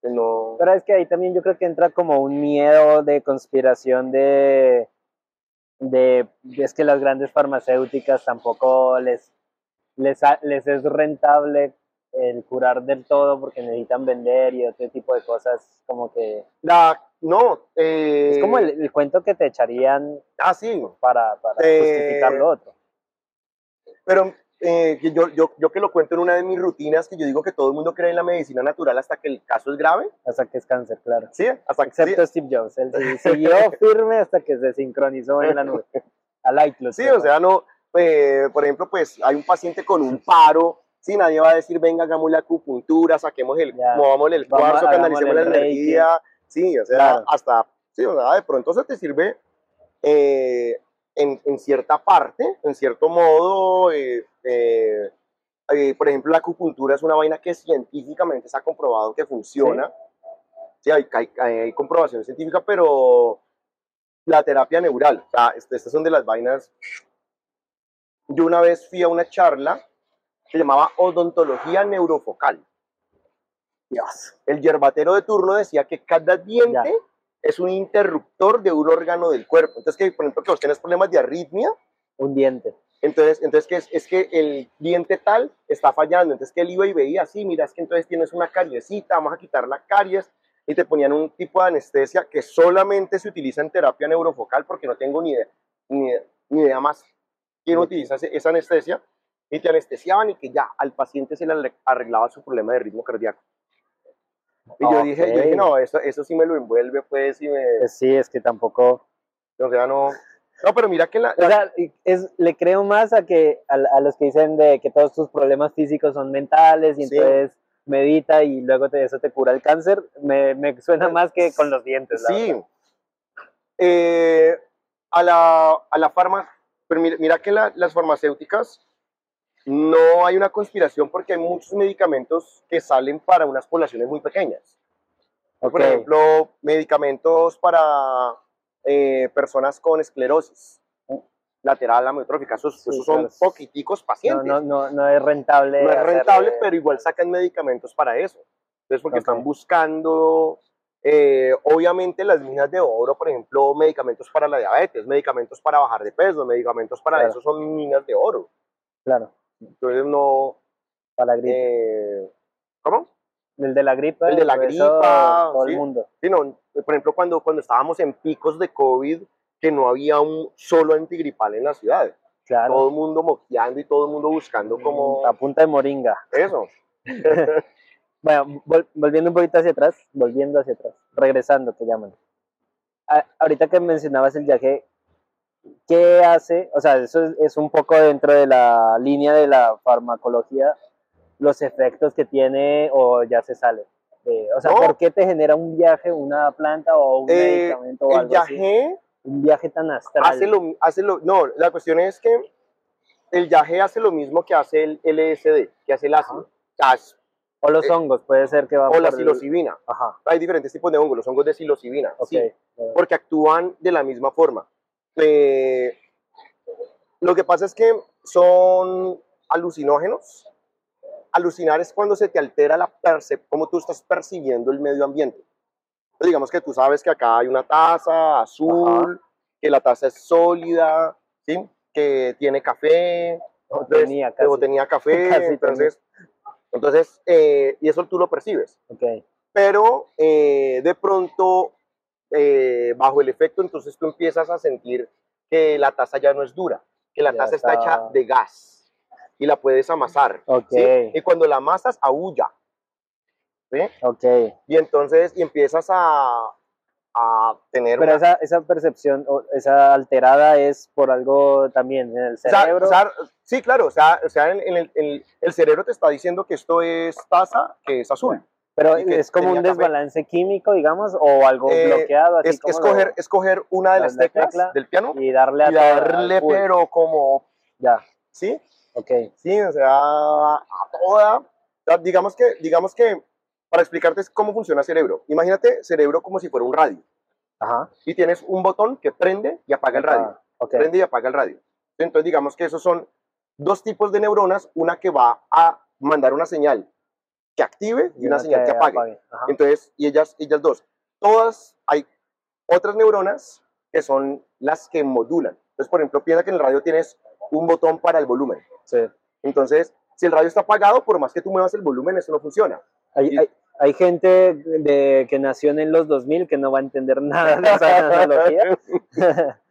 No, Pero es que ahí también yo creo que entra como un miedo de conspiración de, de, de- es que las grandes farmacéuticas tampoco les, les, les es rentable el curar del todo porque necesitan vender y otro tipo de cosas como que la, no, eh, es como el, el cuento que te echarían Ah, sí, para, para Eh, justificar lo otro. Pero eh, yo, yo, yo que lo cuento en una de mis rutinas, que yo digo que todo el mundo cree en la medicina natural hasta que el caso es grave. Hasta que es cáncer, claro. Sí, hasta que Excepto Steve Jobs, él sí siguió firme hasta que se sincronizó en la nube. A Itlus. Sí, o sea, no, eh, por ejemplo, pues hay un paciente con un paro, sí, nadie va a decir, venga, hagamos la acupuntura, saquemos el, Ya. movámosle el Vamos, cuarzo, canalicemos la energía, sí, o sea, Claro. hasta, sí, o sea, de pronto eso te sirve eh, en, en cierta parte, en cierto modo, eh, eh, eh, por ejemplo, la acupuntura es una vaina que científicamente se ha comprobado que funciona. Sí, hay, hay, hay comprobación científica, pero la terapia neural, o sea, est- estas son de las vainas. Yo una vez fui a una charla se llamaba odontología neurofocal. El yerbatero de turno decía que cada diente es un interruptor de un órgano del cuerpo. Entonces, que por ejemplo, que vos tenés problemas de arritmia, Un diente. entonces, entonces que es, es que el diente tal está fallando. Entonces que él iba y veía, sí, mira, es que entonces tienes una cariesita, vamos a quitar la caries. Y te ponían un tipo de anestesia que solamente se utiliza en terapia neurofocal porque no tengo ni idea, ni idea, ni idea más quién utiliza esa anestesia. Y te anestesiaban y que ya al paciente se le arre- arreglaba su problema de ritmo cardíaco. Y yo, dije, yo dije, no, eso, eso sí me lo envuelve, pues, y me, Pues sí, es que tampoco. o sea, no. No, pero mira que la, O sea, es, le creo más a que a, a los que dicen de que todos tus problemas físicos son mentales y Sí. entonces medita y luego te, eso te cura el cáncer. Me, me suena más que con los dientes. la Sí. Eh, a la, a la farma, pero mira, mira que la- las farmacéuticas no hay una conspiración porque hay muchos medicamentos que salen para unas poblaciones muy pequeñas. Por ejemplo, medicamentos para eh, personas con esclerosis lateral amiotrófica. Esos, Sí, esos son claro. poquiticos pacientes. no, no, no es rentable. no es hacerle- rentable, pero igual sacan medicamentos para eso. Entonces, porque están buscando, eh, obviamente, las minas de oro, por ejemplo, medicamentos para la diabetes, medicamentos para bajar de peso, medicamentos para Claro. eso son minas de oro. Claro, Entonces, no. para la gripe. eh, ¿Cómo? el de la gripa. el de la gripa, Todo sí. el mundo. Sí, no, por ejemplo, cuando, cuando estábamos en picos de COVID, que no había un solo antigripal en la ciudad. Claro. Todo el mundo moqueando y todo el mundo buscando como A punta de moringa. eso. Bueno, vol- volviendo un poquito hacia atrás, volviendo hacia atrás, regresando, te llaman. A- ahorita que mencionabas el viaje, ¿qué hace? O sea, eso es, es un poco dentro de la línea de la farmacología, los efectos que tiene o ya se sale. Eh, o sea, No. ¿por qué te genera un viaje, una planta o un Eh, medicamento o el algo así? yagé Un viaje tan astral. hace lo, hace lo, no, la cuestión es que el yagé hace lo mismo que hace el LSD, que hace el ácido. O los eh, hongos, puede ser que va o la por el- psilocibina. Ajá, Hay diferentes tipos de hongos, los hongos de psilocibina. ok. sí, porque actúan de la misma forma. Eh, lo que pasa es que son alucinógenos. Alucinar es cuando se te altera la percep cómo tú estás percibiendo el medio ambiente. Entonces, digamos que tú sabes que acá hay una taza azul, que la taza es sólida, ¿sí? que tiene café, o tenía o casi. tenía café, Casi entonces, entonces eh, y eso tú lo percibes Ok, pero eh, de pronto, eh, bajo el efecto, entonces tú empiezas a sentir que la taza ya no es dura, que la Ya taza está está- hecha de gas y la puedes amasar. ok, ¿sí? Y cuando la amasas, aúlla. ¿sí? ok. Y entonces y empiezas a, a tener... Pero una- esa, esa percepción, esa alterada es por algo también en el o sea, cerebro. o sea, sí, claro, o sea, o sea en, en el, en el cerebro te está diciendo que esto es taza, que es azul. Pero es como un tenía café. desbalance químico, digamos, o algo Eh, bloqueado, así Es como escoger, lo- escoger una de la- las la teclas tecla del piano y darle a y darle, full. pero como, Ya, ¿sí? ok. Sí, o sea, a toda. digamos que, digamos que, para explicarte cómo funciona el cerebro, imagínate cerebro como si fuera un radio Ajá. y tienes un botón que prende y apaga el radio, Ah, ok. prende y apaga el radio. Entonces, digamos que esos son dos tipos de neuronas, una que va a mandar una señal que active y una señal que apague. Ajá. Entonces, y ellas, ellas dos, todas hay otras neuronas que son las que modulan. Entonces, por ejemplo, piensa que en el radio tienes un botón para el volumen. Sí. Entonces, si el radio está apagado, por más que tú muevas el volumen, eso no funciona. Hay, Y- hay, hay gente de, que nació en los 2000 que no va a entender nada de esa analogía.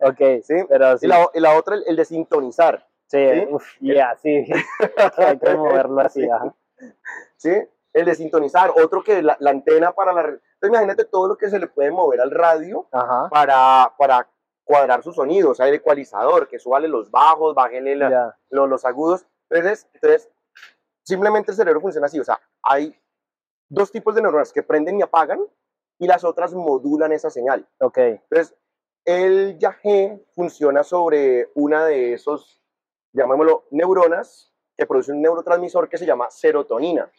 ok, ¿Sí? pero sí. Y, la, y la otra, el, el de sintonizar. sí, ¿sí? uf, ya, sí. hay que moverlo así, Sí. ajá. ¿Sí? El de sintonizar. Otro que la, la antena para la... Entonces, imagínate todo lo que se le puede mover al radio Ajá. para, para cuadrar su sonido. O sea, el ecualizador, que súbale los bajos, bájele la- Ya. lo- los agudos. Entonces, entonces, simplemente el cerebro funciona así. O sea, hay dos tipos de neuronas que prenden y apagan y las otras modulan esa señal. Ok, Entonces, el yagé funciona sobre una de esos, llamémoslo, neuronas que produce un neurotransmisor que se llama serotonina,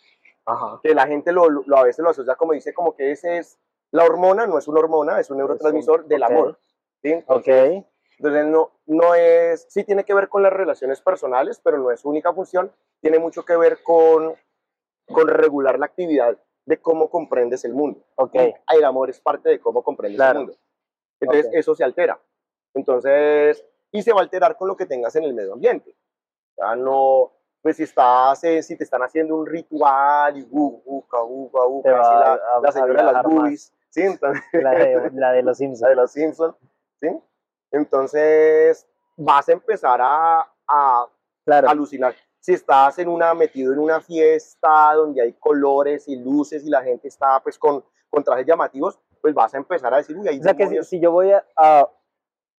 ajá. que la gente lo, lo- a veces lo asocia como dice, como que ese es la hormona, no es una hormona, es un neurotransmisor del amor. ¿sí? Ok, Entonces, no, no es, sí tiene que ver con las relaciones personales, pero no es su única función, tiene mucho que ver con, con regular la actividad de cómo comprendes el mundo. ok. El amor es parte de cómo comprendes Claro. el mundo. Entonces, Ok. eso se altera. Entonces, y se va a alterar con lo que tengas en el medio ambiente. O sea, no, pues si estás, eh, si te están haciendo un ritual y uh, uca, uca, uca, Te va así la, a- la señora de las boobies, ¿sí? Entonces, La de, la de los la Simpsons. de los Simpsons, ¿sí? Entonces, vas a empezar a, a Claro. alucinar. Si estás en una, metido en una fiesta donde hay colores y luces y la gente está pues con, con trajes llamativos, pues vas a empezar a decir, uy, hay O sea que si, demonios". si yo voy a, a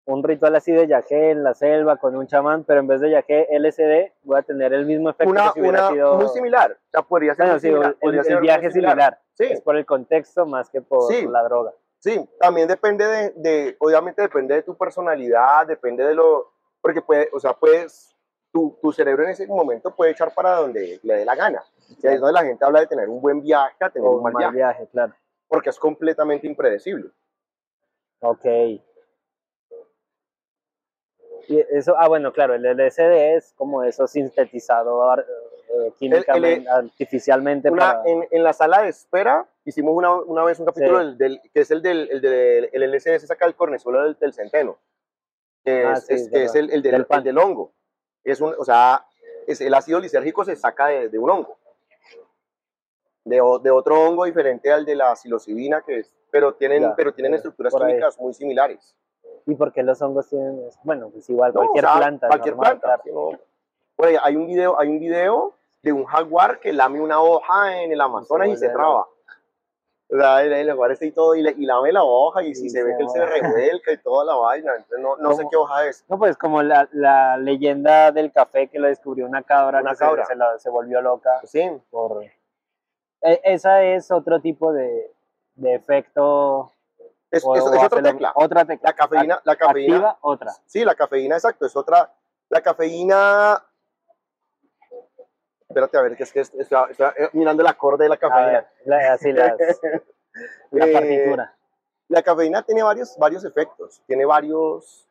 un ritual así de yagé en la selva con un chamán, pero en vez de yagé LSD, voy a tener el mismo efecto una, que si hubiera una sido... muy similar. O sea, podría ser Bueno, muy sí, similar, el, podría el ser muy viaje similar. Sí, Es por el contexto más que por Sí. la droga. sí, también depende de, de- obviamente depende de tu personalidad, depende de lo, porque puede, o sea, puedes, tu, tu cerebro en ese momento puede echar para donde le dé la gana. Y ahí es donde la gente habla de tener un buen viaje a tener O un un mal mal viaje, viaje, claro. porque es completamente impredecible. Ok. Y eso, ah, bueno, claro, el LSD es como eso sintetizado ar- eh, químicamente, artificialmente Una, para... en, en la sala de espera hicimos una, una vez un capítulo Sí. del, del- que es el del el, del, el LSD, se saca el cornezuelo del, del centeno, que, Ah, es, sí, es- que es el, el del, Del pan. el del hongo. Es un, o sea, es, el ácido lisérgico se saca de, de un hongo, de, de otro hongo diferente al de la psilocibina, que es, pero tienen, Ya, pero tienen estructuras por ahí. químicas muy similares. ¿Y por qué los hongos tienen eso? Bueno, pues igual, No, cualquier o sea, planta. Cualquier normal, planta. claro. sí, no. Por ahí hay un video, hay un video de un jaguar que lame una hoja en el Amazonas y se traba. O sea, el, el lugar está y todo, y, le, y lame la hoja, y si Y se ve se que él se revuelca y toda la vaina, entonces no, no sé qué hoja es. No, pues como la, la leyenda del café que lo descubrió una cabra, Una que se- cabra. Se, la- se volvió loca Sí, por... E- esa es otro tipo de, de efecto. Es, o- es- o es otra tecla. Otra tecla. La cafeína, la cafeína, Activa otra. sí, la cafeína, exacto, es otra, la cafeína, espérate a ver, que es que est- está, está, eh, mirando el acorde de la cafeína. ver, la- así las, la Eh, partitura. La cafeína tiene varios, varios efectos, tiene varios,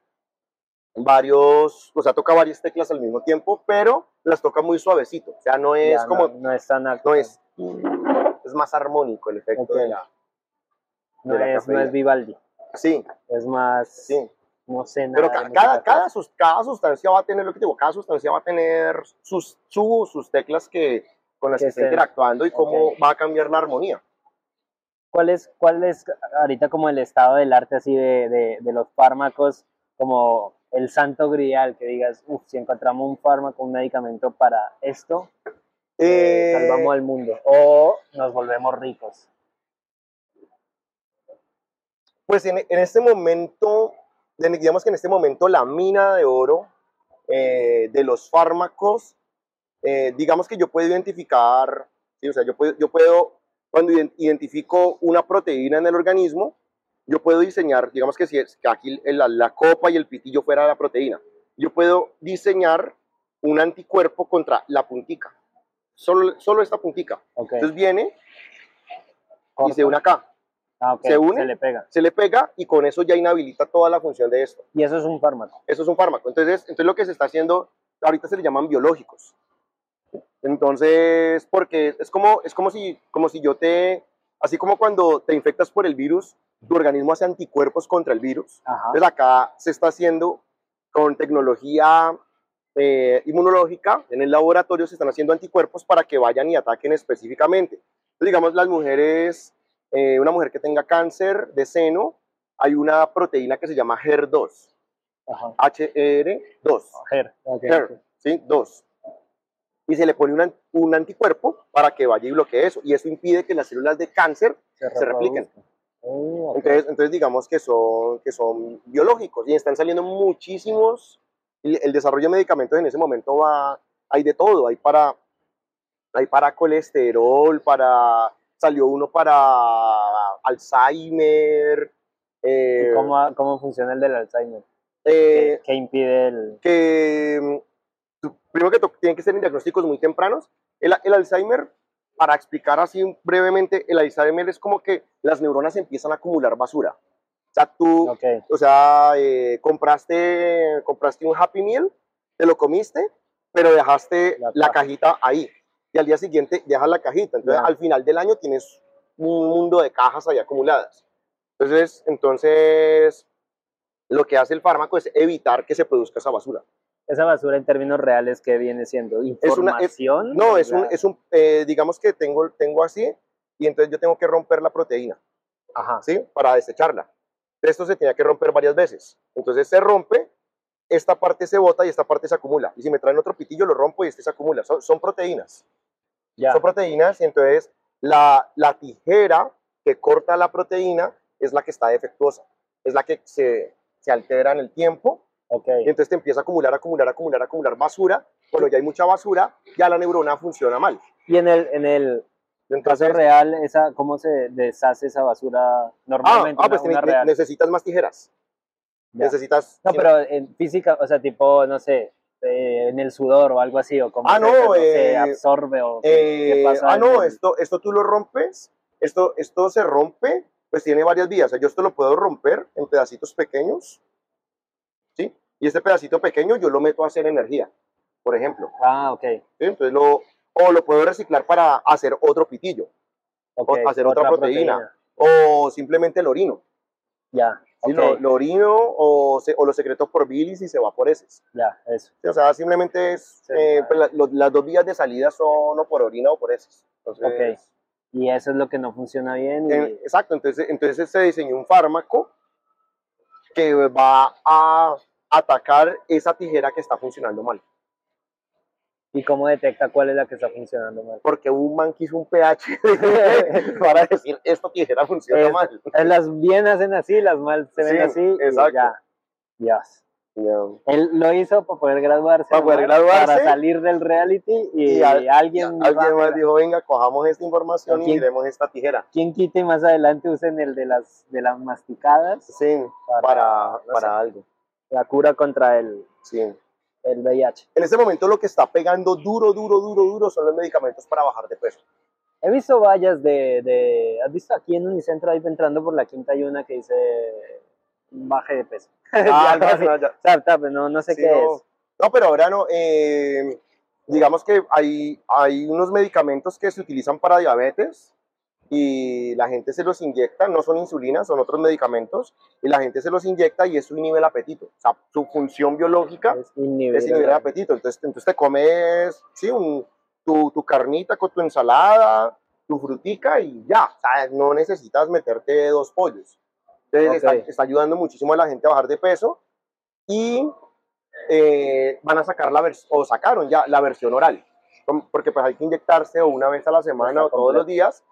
varios, o sea, toca varias teclas al mismo tiempo, pero las toca muy suavecito, o sea, no es Ya, como, no, no es tan alto. no es, es más armónico el efecto Ok. de la, no de es, no es Vivaldi. sí, Es más. sí, No sé nada. pero ca- cada, cada, sus- cada sustancia va a tener, lo que digo, cada sustancia va a tener sus, su- sus teclas que, con las Que que está interactuando y cómo ok. va a cambiar la armonía. ¿Cuál es, ¿Cuál es ahorita como el estado del arte así de, de, de los fármacos? Como el santo grial, que digas, uff, si encontramos un fármaco, un medicamento para esto, eh, Eh, salvamos al mundo. O nos volvemos ricos. Pues en, en este momento, en- digamos que en este momento la mina de oro eh, de los fármacos, eh, digamos que yo puedo identificar, ¿sí? o sea, yo puedo, yo puedo, cuando ident- identifico una proteína en el organismo, yo puedo diseñar, digamos que si es, que aquí la, la copa y el pitillo fuera la proteína, yo puedo diseñar un anticuerpo contra la puntica, solo, solo esta puntica. Ok. Entonces viene y corto. se une acá, Ah, se une. le pega. se le pega y con eso ya inhabilita toda la función de esto. Y eso es un fármaco. Eso es un fármaco. Entonces, entonces lo que se está haciendo, ahorita se le llaman biológicos. Entonces, porque es como, es como, si, como si yo te, así como cuando te infectas por el virus, tu organismo hace anticuerpos contra el virus. Ajá. Entonces acá se está haciendo con tecnología eh, inmunológica, en el laboratorio se están haciendo anticuerpos para que vayan y ataquen específicamente. Entonces, digamos, las mujeres, eh, una mujer que tenga cáncer de seno, hay una proteína que se llama HER2, Ajá. HR2, Her, ok. HER, ¿sí? 2. Y se le pone un, un anticuerpo para que vaya y bloquee eso. Y eso impide que las células de cáncer se repliquen. reproduzca. Oh, ok. Entonces, entonces digamos que son, que son biológicos y están saliendo muchísimos. y El desarrollo de medicamentos en ese momento va, hay de todo, hay para, hay para colesterol, para, salió uno para Alzheimer, eh, ¿Y cómo, cómo funciona el del Alzheimer? eh, ¿Qué, qué impide el...? que mm, primero que todo, tienen que ser diagnósticos muy tempranos. El, el Alzheimer, para explicar así brevemente, el Alzheimer es como que las neuronas empiezan a acumular basura. O sea, tú, Ok, o sea, eh, compraste, compraste un Happy Meal, te lo comiste, pero dejaste La la, cajita ahí. Y al día siguiente dejas la cajita. Entonces, al final del año tienes un mundo de cajas ahí acumuladas. Entonces, entonces, lo que hace el fármaco es evitar que se produzca esa basura. esa basura en términos reales, ¿qué viene siendo? Es una- es- ¿Información? No, es un, es un eh, digamos que tengo, tengo así, y entonces yo tengo que romper la proteína, Ajá, ¿sí? Para desecharla. Esto se tenía que romper varias veces. Entonces se rompe, esta parte se bota y esta parte se acumula. Y si me traen otro pitillo, lo rompo y este se acumula. Son, son proteínas. Ya. Son proteínas y entonces la, la tijera que corta la proteína es la que está defectuosa. Es la que se, se altera en el tiempo Ok, y entonces te empieza a acumular, acumular, acumular, acumular basura. Cuando ya hay mucha basura, ya la neurona funciona mal. y en el, en el caso Entonces, real, esa, ¿cómo se deshace esa basura ah, normalmente? ah, pues una, una ne- necesitas más tijeras. Ya. Necesitas. No, pero en física, o sea, tipo, no sé, eh, en el sudor o algo así, o como Ah, se, no, se eh, absorbe o qué eh, pasa. ah, no, el- esto, esto tú lo rompes, esto, esto se rompe, pues tiene varias vías. O sea, yo esto lo puedo romper en pedacitos pequeños, ¿sí? Y este pedacito pequeño yo lo meto a hacer energía, por ejemplo. Ah, ok. ¿sí? Entonces lo, o lo puedo reciclar para hacer otro pitillo, O hacer otra proteína. o simplemente lo orino. Ya, ¿sí? ok, Lo, lo orino o, se- o lo secreto por bilis y se va por heces. ya, eso. O sea, simplemente es, Sí, eh, pues, la- lo- las dos vías de salida son o por orina o por heces. Entonces, Ok. Y eso es lo que no funciona bien. y- Eh, exacto, entonces, entonces se diseñó un fármaco que va a atacar esa tijera que está funcionando mal. ¿Y cómo detecta cuál es la que está funcionando mal? Porque un man quiso un pH para decir esto tijera funciona Es- mal. Las bien hacen así, las mal se ven Sí, así. y exacto. ya. Dios. No. Él lo hizo para poder graduarse. Para poder graduarse. Para salir del reality y, Y al- alguien, Alguien más dijo, venga, cojamos esta información y miremos esta tijera. ¿Quién quita y más adelante usen el de las, de las masticadas? Sí, Para- para, no para sé. algo. La cura contra el, Sí. El VIH. En este momento lo que está pegando duro, duro, duro, duro son los medicamentos para bajar de peso. He visto vallas de, de- ¿Has visto aquí en Unicentro ahí entrando por la quinta hay una que dice baje de peso? Ah, no, no, ya. Pues no, no sé Sí, qué no. es. No, pero ahora no. eh, digamos que hay, hay unos medicamentos que se utilizan para diabetes y la gente se los inyecta, no son insulinas, son otros medicamentos, y la gente se los inyecta y eso inhibe el apetito. O sea, su función biológica Es inhibir es inhibir el apetito. Entonces, entonces te comes, sí, un- tu, tu carnita con tu ensalada, tu frutica y ya. O sea, no necesitas meterte dos pollos. Entonces, Ok. está, está ayudando muchísimo a la gente a bajar de peso y eh, van a sacar la versión, o sacaron ya la versión oral. Porque pues hay que inyectarse o una vez a la semana o todos los días,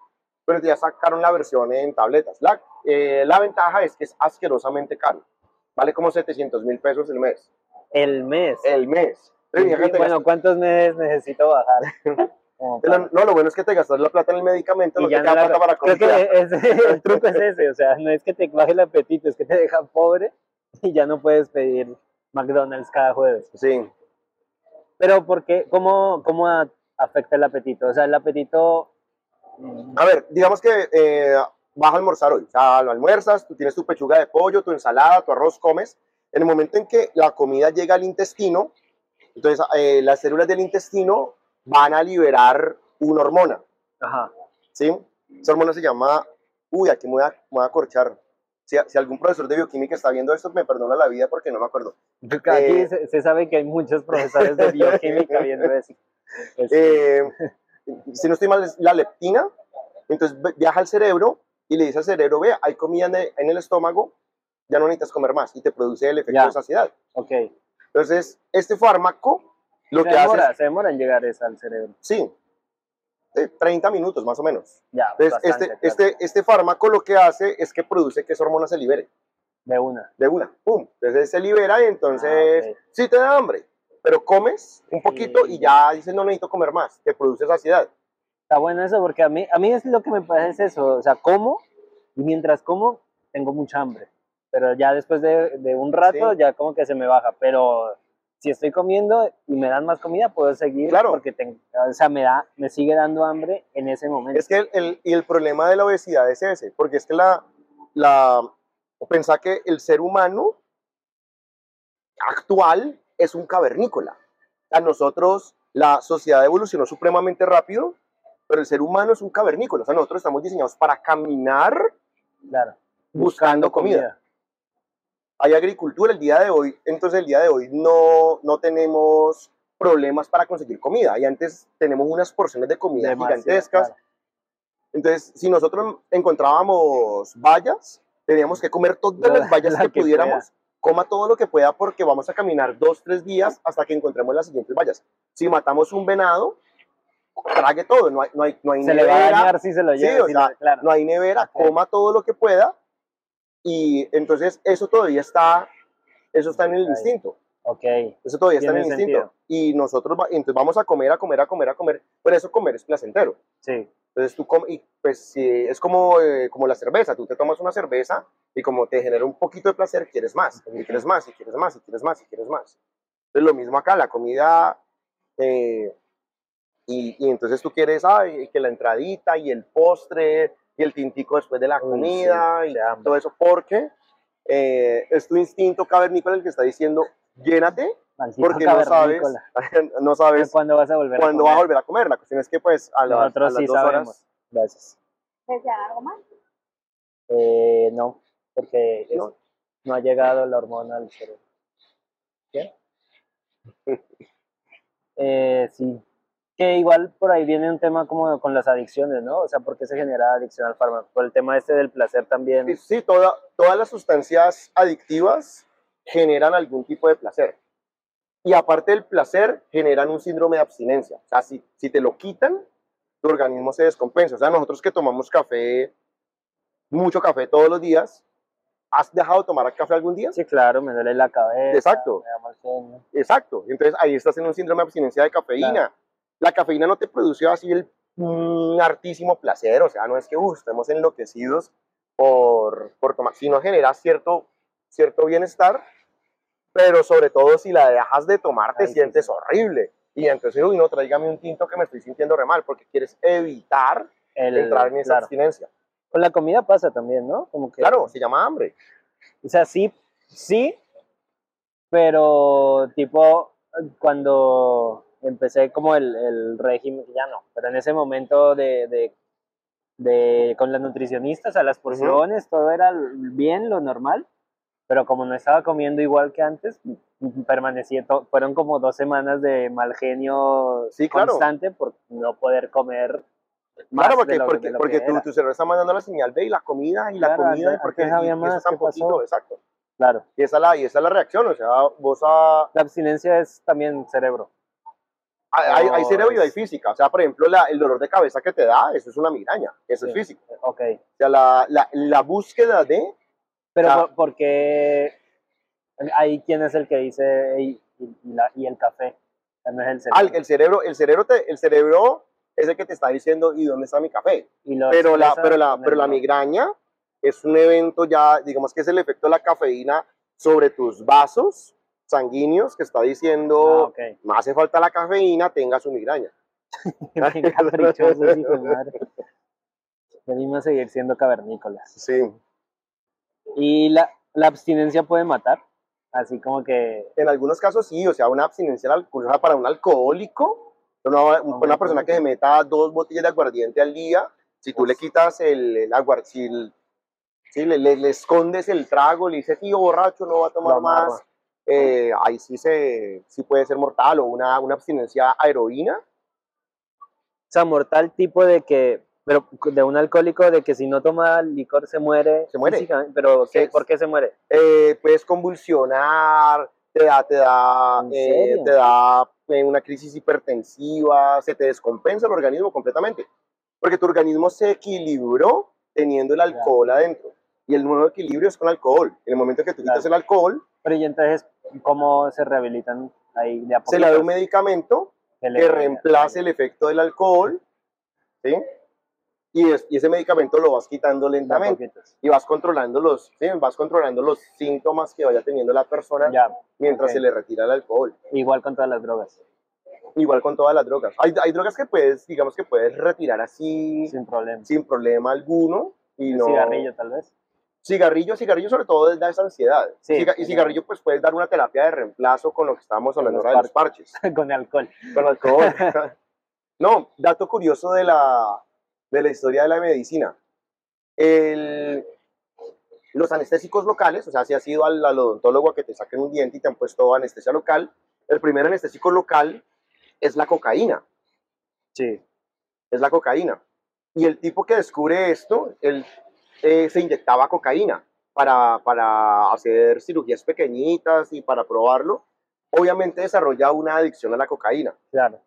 pero ya sacaron la versión en tabletas. La, eh, la ventaja es que es asquerosamente caro. Vale como 700 mil pesos el mes. El mes. El mes. Bueno, ¿cuántos meses necesito bajar? Pero no, lo bueno es que te gastas la plata en el medicamento, y no te queda la- plata para Creo comida. que es- el truco es ese, o sea, no es que te baje el apetito, es que te deja pobre y ya no puedes pedir McDonald's cada jueves. Sí. Pero ¿por qué? ¿Cómo, cómo afecta el apetito? O sea, el apetito... A ver, digamos que eh, vas a almorzar hoy. O sea, lo almuerzas, tú tienes tu pechuga de pollo, tu ensalada, tu arroz, comes. En el momento en que la comida llega al intestino, entonces eh, las células del intestino van a liberar una hormona. Ajá. ¿sí? Esa hormona se llama, uy, aquí me voy a, me voy a corchar. Si, si algún profesor de bioquímica está viendo esto, me perdona la vida porque no me acuerdo. Aquí Eh, se, se sabe que hay muchos profesores de bioquímica viendo eso. Este, Eh, si no estoy mal, es la leptina. Entonces viaja al cerebro y le dice al cerebro, ve, hay comida en el, estómago, ya no necesitas comer más y te produce el efecto Ya. de saciedad. ok. Entonces, este fármaco lo se, que hace demora, es, se demora en llegar eso al cerebro. sí, de 30 minutos más o menos. Ya, Entonces, bastante, este, claro. este, este fármaco lo que hace es que produce que esa hormona se libere. De una. de una, pum. Entonces se libera y entonces Ah, ok. sí te da hambre, pero comes un poquito y Y- ya dices no necesito comer más, te produce saciedad. Está bueno eso porque a mí, a mí es lo que me parece eso. O sea, como y mientras como tengo mucha hambre. Pero ya después de, de un rato Sí. ya como que se me baja. Pero si estoy comiendo y me dan más comida, puedo seguir Claro. porque ten- o sea, me, da, me sigue dando hambre en ese momento. Es que el, el- y el problema de la obesidad es ese, porque es que la, la, pensá que el ser humano actual es un cavernícola. A nosotros la sociedad evolucionó supremamente rápido, pero el ser humano es un cavernícola. O sea, nosotros estamos diseñados para caminar Claro. buscando comida. hay agricultura el día de hoy, entonces el día de hoy no, no tenemos problemas para conseguir comida. Y antes tenemos unas porciones de comida Demasiado, gigantescas. claro. Entonces, si nosotros encontrábamos vallas, teníamos que comer todas La- las vallas la que, que pudiéramos. Coma todo lo que pueda porque vamos a caminar dos, tres días hasta que encontremos las siguientes vallas. Si matamos un venado, trague todo. No hay, no hay, no hay Se le va a nevera, dañar si se lo Sí, lleva. o si sea, lo- claro. no hay nevera, coma todo lo que pueda y entonces eso todavía está, eso está en el instinto, Ok. eso todavía está en el instinto. sentido. Y nosotros va- entonces vamos a comer, a comer, a comer, a comer, por eso comer es placentero. Sí. Entonces tú comes, y pues sí, es como, eh, como la cerveza, tú te tomas una cerveza y como te genera un poquito de placer, quieres más, y quieres más, y quieres más, y quieres más, y quieres más. Entonces lo mismo acá, la comida, eh, y, y entonces tú quieres, ay, que la entradita y el postre y el tintico después de la Uy, comida sí, y todo eso, porque eh, es tu instinto cavernícola el que está diciendo, llénate, Maldito porque no sabes, no sabes ¿Cuándo vas a volver cuándo a vas a comer? volver a comer. La cuestión es que pues a, la- a las sí dos sabemos. horas Gracias. ¿Desean algo más? Eh, no, porque es- no. ha llegado la hormona al cerebro. ¿Qué? Eh, sí. Que igual por ahí viene un tema como con las adicciones, ¿no? O sea, ¿por qué se genera adicción al fármaco? Por el tema este del placer también. Sí, sí, toda- todas las sustancias adictivas generan algún tipo de placer. Y aparte del placer, generan un síndrome de abstinencia. O sea, si, si te lo quitan, tu organismo se descompensa. O sea, nosotros que tomamos café, mucho café todos los días, ¿has dejado de tomar café algún día? Sí, claro, me duele la cabeza. Exacto. me sueño. Exacto. Entonces ahí estás en un síndrome de abstinencia de cafeína. Claro. La cafeína no te produce así el mm, hartísimo placer, o sea, no es que uh, estemos enloquecidos por, por tomar, sino genera cierto, cierto bienestar, pero sobre todo si la dejas de tomar te Ay, sientes sí. horrible. Y entonces, uy, no, tráigame un tinto que me estoy sintiendo re mal, porque quieres evitar El- entrar en esa claro. abstinencia. Con la comida pasa también, ¿no? Como que, Claro, se llama hambre. O sea, sí, sí, pero tipo cuando empecé como el, el régimen, ya no, pero en ese momento de, de, de- con las nutricionistas, a las porciones, todo era bien, lo normal, pero como no estaba comiendo igual que antes, permanecí, fueron como dos semanas de mal genio Sí, claro. constante por no poder comer más Claro, de porque, lo- porque, de lo porque que tu, tu cerebro está mandando la señal de y la comida y la Claro, comida y porque había y- más, tan ¿qué pasó? poquito, exacto. Claro, Y esa, es la, y esa es la reacción, o sea, vos a, la abstinencia es también cerebro. hay, hay cerebro y hay física. O sea, por ejemplo, la- el dolor de cabeza que te da, eso es una migraña, eso Sí. es físico. Ok. O sea, la, la, la búsqueda de... Pero Ah. por- porque hay quien es el que dice y, y- y la- y el café. No es el cerebro. el cerebro, el cerebro, te- el cerebro es el que te está diciendo, ¿y dónde está mi café? Y Pero la, pero la, pero la migraña es un evento ya, digamos que es el efecto de la cafeína sobre tus vasos sanguíneos que está Ah, diciendo, ok. me hace falta la cafeína, tenga su migraña. Caprichosos, hijo de madre. Venimos a seguir siendo cavernícolas. Sí. Y la, la abstinencia puede matar. Así como que. En algunos casos sí, o sea, una abstinencia para un alcohólico, una, una persona que se meta dos botellas de aguardiente al día, si tú le quitas el, el aguardiente, si, el- si le, le- le escondes el trago, le dices, tío, borracho, no va a tomar más, eh, ahí sí, se, sí puede ser mortal, o una, una abstinencia a heroína, O sea, mortal tipo de que. Pero de un alcohólico de que si no toma licor se muere. Se muere. Pero ¿qué- Es- ¿por qué se muere? eh, puedes convulsionar, te da, te da, ¿En eh, te da eh, una crisis hipertensiva, se te descompensa el organismo completamente. Porque tu organismo se equilibró teniendo el alcohol adentro. Y el nuevo equilibrio es con alcohol. En el momento que tú quitas Claro. el alcohol, Pero y entonces, ¿cómo se rehabilitan ahí de a se le da un medicamento Que que reemplace el efecto del alcohol, ¿sí? Y, es- y ese medicamento lo vas quitando lentamente. Y vas controlando los, ¿sí? vas controlando los síntomas que vaya teniendo la persona Ya, mientras se le retira el alcohol. igual con todas las drogas, Igual con todas las drogas. Hay, hay drogas que puedes, digamos que puedes retirar así sin problema. sin problema alguno. Y no... cigarrillo, tal vez. Cigarrillo, cigarrillo sobre todo da esa ansiedad. Sí, Ciga- y cigarrillo pues puedes dar una terapia de reemplazo con lo que estábamos hablando ahora de los parches. con alcohol. Con alcohol. no, dato curioso de la, de la historia de la medicina. El- los anestésicos locales, o sea, si has ido al, al odontólogo a que te saquen un diente y te han puesto anestesia local, el primer anestésico local es la cocaína. Sí. es la cocaína. Y el tipo que descubre esto, él eh, se inyectaba cocaína para, para hacer cirugías pequeñitas y para probarlo. Obviamente desarrolla una adicción a la cocaína. Claro.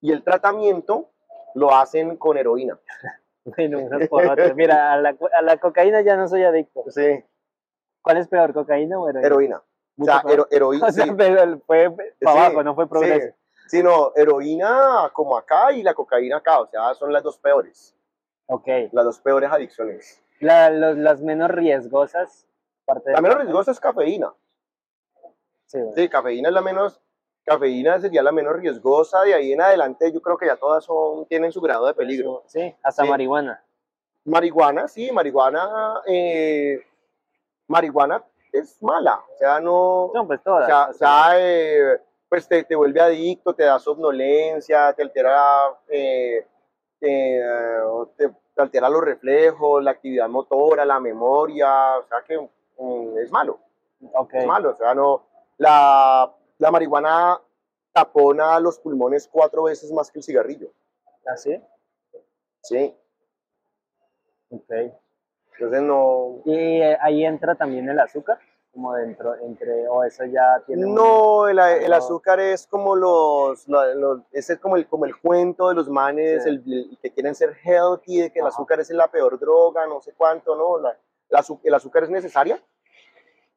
Y el tratamiento lo hacen con heroína. Bueno, unos por otros. Mira, a la, a la cocaína ya no soy adicto. Sí, ¿Cuál es peor, cocaína o heroína? heroína. O sea, hero- heroína. O sea, sí, pero fue para Sí, abajo, no fue progreso. sí. Sí, no, heroína como acá y la cocaína acá. O sea, son las dos peores. Ok. Las dos peores adicciones. La- los- las menos riesgosas. Parte La menos riesgosa es cafeína. Sí, bueno. Sí, cafeína es la menos, cafeína sería la menos riesgosa, de ahí en adelante yo creo que ya todas son, tienen su grado de peligro. Sí, hasta Sí. marihuana. Marihuana, sí, marihuana, eh, marihuana es mala, o sea, no, No, pues o todas. sea, o sea, eh, pues te, te vuelve adicto, te da somnolencia, te altera, eh, te, te altera los reflejos, la actividad motora, la memoria, o sea que mm, es malo. ok. es malo, o sea, no, la, la marihuana tapona los pulmones cuatro veces más que el cigarrillo, ¿Así? ¿sí? Ok. Entonces no, Y eh, ahí entra también el azúcar. como dentro, entre, o eso ya tiene un- No, el, azúcar es como los, lo- lo- ese es como el, como el cuento de los manes, Sí. el, el que quieren ser healthy, de que el azúcar es la peor droga, no sé cuánto, ¿no? La- la el azúcar es necesaria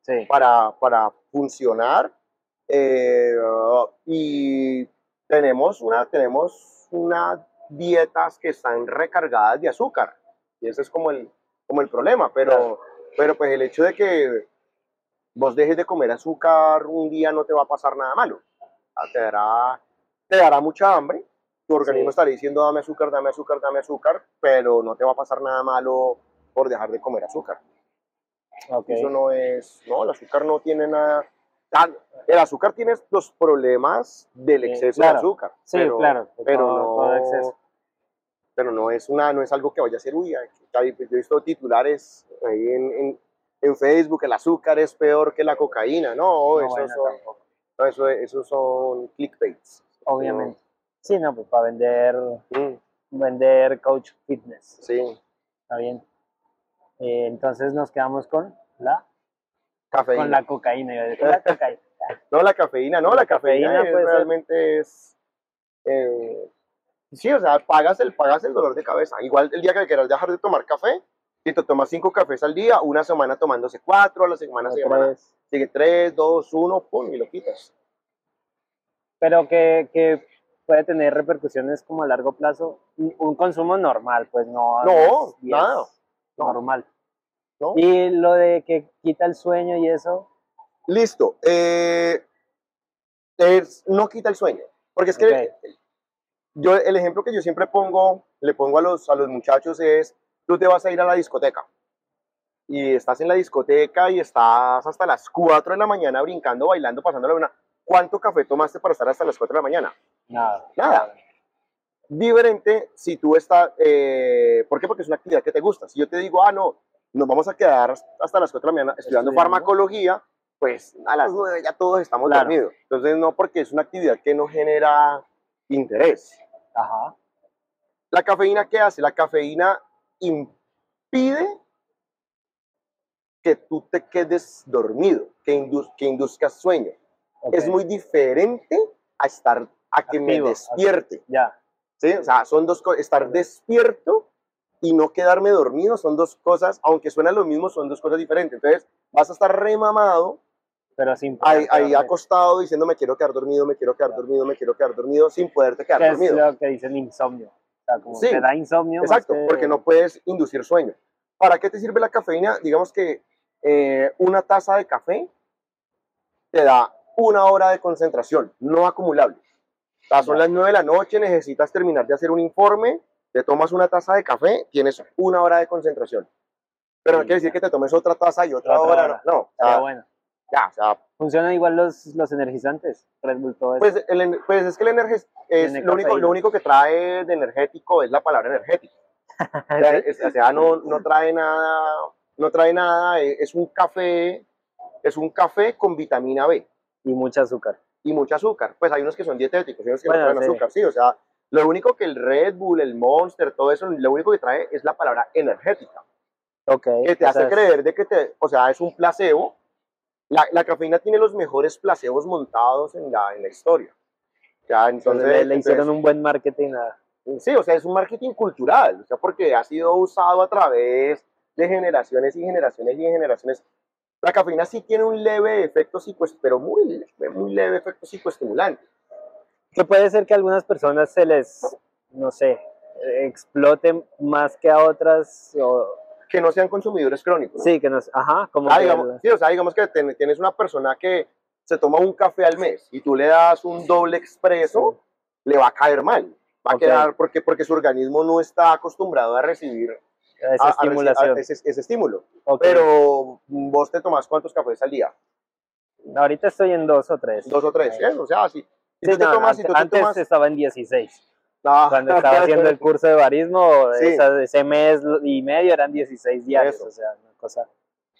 Sí, para, para funcionar eh, y tenemos, una, tenemos unas dietas que están recargadas de azúcar y ese es como el, como el problema, pero, Claro. pero pues el hecho de que vos dejes de comer azúcar un día no te va a pasar nada malo, Ah, te dará, te dará mucha hambre, tu organismo Sí. estará diciendo dame azúcar, dame azúcar, dame azúcar, pero no te va a pasar nada malo por dejar de comer azúcar. Eso no es, no, el azúcar no tiene nada. El azúcar tiene los problemas del Sí, exceso claro. de azúcar. Sí, pero, claro, Pero todo- no, todo exceso. pero no es una, no es algo que vaya a ser, uy, yo he visto titulares ahí en, en, en Facebook, el azúcar es peor que la cocaína. No, No, eso, bueno, son, no, eso, eso son clickbaits. obviamente. Sí, no, pues para vender, Mm, vender coach fitness. sí, Está bien. Eh, entonces nos quedamos con la, cafeína. con la cocaína. yo decía, la cocaína. No, la cafeína, no, La la, cafeína, cafeína es- puede ser. realmente es... eh, sí, o sea, pagas el, pagas el dolor de cabeza. Igual el día que quieras dejar de tomar café, si te tomas cinco cafés al día, una semana tomándose cuatro, a la semana, semana sigue tres, dos, uno, pum, y lo quitas. Pero que, que puede tener repercusiones como a largo plazo. Un consumo normal, pues no. No, nada, no. Normal. ¿no? Y lo de que quita el sueño y eso. Listo. eh, es- no quita el sueño. Porque es que yo, el ejemplo que yo siempre pongo, le pongo a los, a los muchachos es, tú te vas a ir a la discoteca y estás en la discoteca y estás hasta las 4 de la mañana brincando, bailando, pasando la luna. ¿Cuánto café tomaste para estar hasta las 4 de la mañana? Nada. Nada. Diferente si tú estás, eh, ¿por qué? Porque es una actividad que te gusta. Si yo te digo, ah, no, nos vamos a quedar hasta las 4 de la mañana estudiando Estudiando. farmacología, pues a las 9 ya todos estamos Claro. dormidos. Entonces, no, porque es una actividad que no genera interés. Ajá. ¿La cafeína qué hace? La cafeína impide que tú te quedes dormido, que, induz- que induzcas sueño. ok. Es muy diferente a estar, a que me despierte. Ya. ¿sí? O sea, son dos cosas. Estar despierto y no quedarme dormido son dos cosas, aunque suenan lo mismo, son dos cosas diferentes. Entonces, vas a estar remamado, Pero sin ahí, poder ahí dormir. acostado, diciendo me quiero quedar dormido, me quiero quedar dormido, me quiero quedar dormido, sin poderte quedar Que es dormido. lo que dicen insomnio. O sea, como Sí. te da insomnio. Exacto, que- porque no puedes inducir sueño. ¿Para qué te sirve la cafeína? Digamos que eh, una taza de café te da una hora de concentración, no acumulable. O sea, son las 9 de la noche, necesitas terminar de hacer un informe, te tomas una taza de café, tienes una hora de concentración. Pero no Sí, quiere decir que te tomes otra taza y otra, Otra hora. hora. No, no, o Estaría sea, bueno. ya, o sea, Funcionan igual los, los energizantes. Red Bull, todo eso. pues, el pues es que el es lo único, lo único que trae de energético es la palabra energético. O sea, es- o sea, no, no trae nada, no trae nada, es un café, es un café con vitamina B y mucho azúcar. y mucho azúcar. Pues hay unos que son dietéticos, hay unos que Bueno, no traen sí. azúcar, sí, o sea, lo único que el Red Bull, el Monster, todo eso, lo único que trae es la palabra energética, Ok. que te hace es- creer de que te, o sea, es un placebo. La, la cafeína tiene los mejores placebos montados en la, en la historia. Ya, entonces entonces, le, hicieron entonces- un buen marketing a... Sí, o sea, es un marketing cultural, o sea, porque ha sido usado a través de generaciones y generaciones y generaciones. La cafeína sí tiene un leve efecto psicoestimulante, pero muy, muy leve efecto psicoestimulante. Que puede ser que a algunas personas se les, no sé, eh, explote más que a otras. O, Que no sean consumidores crónicos. sí, que nos... Ajá, como Ah, que digamos, el- sí, o sea, digamos que ten- tienes una persona que se toma un café al mes y tú le das un doble expreso, le va a caer mal. Va Ok. a quedar porque, porque su organismo no está acostumbrado a recibir esa a- reci- a estimulación. ese, ese estímulo. Ok. Pero vos te tomás cuántos cafés al día? Ahorita estoy en dos o tres. dos o tres, Sí. o sea, si, si Sí, tú te no, tomas, si ante- tú te antes tomas, estaba en 16. Ah, Cuando estaba haciendo el curso de barismo, Sí. esa- ese mes y medio eran 16 diarios. Eso. O sea, una cosa...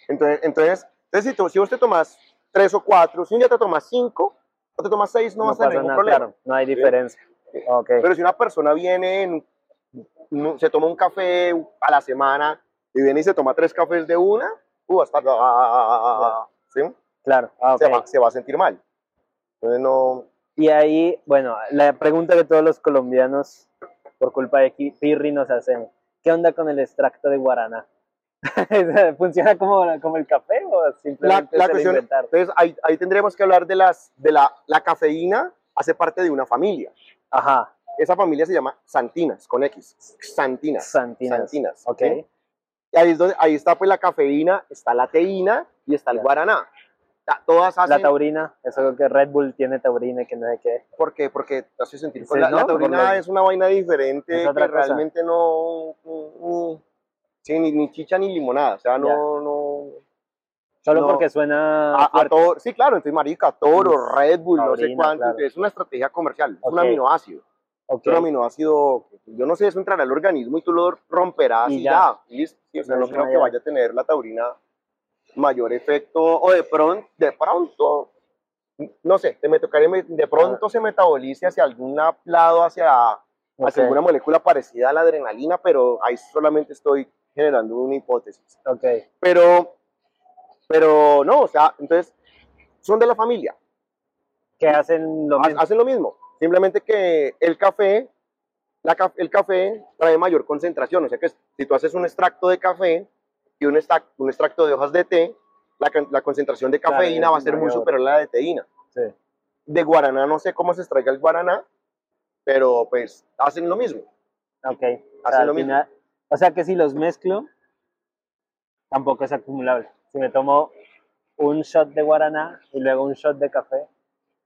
entonces, entonces, entonces si, tú- si vos te tomas tres o cuatro, si un día te tomas cinco o te tomas seis, no, No vas a tener ningún problema. claro. No hay diferencia. Ok. Pero si una persona viene, en- no- se toma un café a la semana y viene y se toma tres cafés de una, uh, va a estar, ah, ¿sí? Claro, ah, ok. se, va, se va a sentir mal. Entonces no, Y ahí, bueno, la pregunta que todos los colombianos, por culpa de Pirri, nos hacemos. ¿Qué onda con el extracto de guaraná? ¿Funciona como, como el café o simplemente la cuestión- inventaron? entonces ahí, ahí tendremos que hablar de las, de la, la cafeína hace parte de una familia. Ajá, Esa familia se llama Santinas, con X. Santinas. Santinas. Santinas. Ok, ¿sí? Y ahí, es donde, ahí está pues la cafeína, está la teína y está el guaraná. Todas hacen... la taurina, eso que Red Bull tiene taurina y que no sé qué. ¿Por qué? Porque te hace sentir... Pues, la, la ¿no? Por taurina es una vaina diferente que cosa. realmente no... sí, ni, ni chicha ni limonada. O sea, no... No Solo porque suena a, a todo- sí, claro, entonces marica, toro, Red Bull, no sé taurina, cuánto, claro. es una estrategia comercial, es un aminoácido. Ok, Es un aminoácido, yo no sé, eso entrará al organismo y tú lo romperás Y y, ya. ya. Sí, o sea, no creo que ya. vaya a tener la taurina mayor efecto, o de pronto, de pronto, no sé, de, me tocaría de pronto se metabolice hacia algún lado, hacia, hacia alguna molécula parecida a la adrenalina, pero ahí solamente estoy generando una hipótesis. ok. Pero, pero no, o sea, entonces, son de la familia. Que hacen lo mismo. Hacen lo mismo. Simplemente que el café, la el café trae mayor concentración. O sea que si tú haces un extracto de café y un, extrac- un extracto de hojas de té, la, la concentración de Claro, cafeína es va a ser muy superior a la de teína. Sí. De guaraná no sé cómo se extraiga el guaraná, pero pues hacen lo mismo. Ok. O sea, Hacen lo mismo. final- o sea que si los mezclo, tampoco es acumulable. Si me tomo un shot de guaraná y luego un shot de café,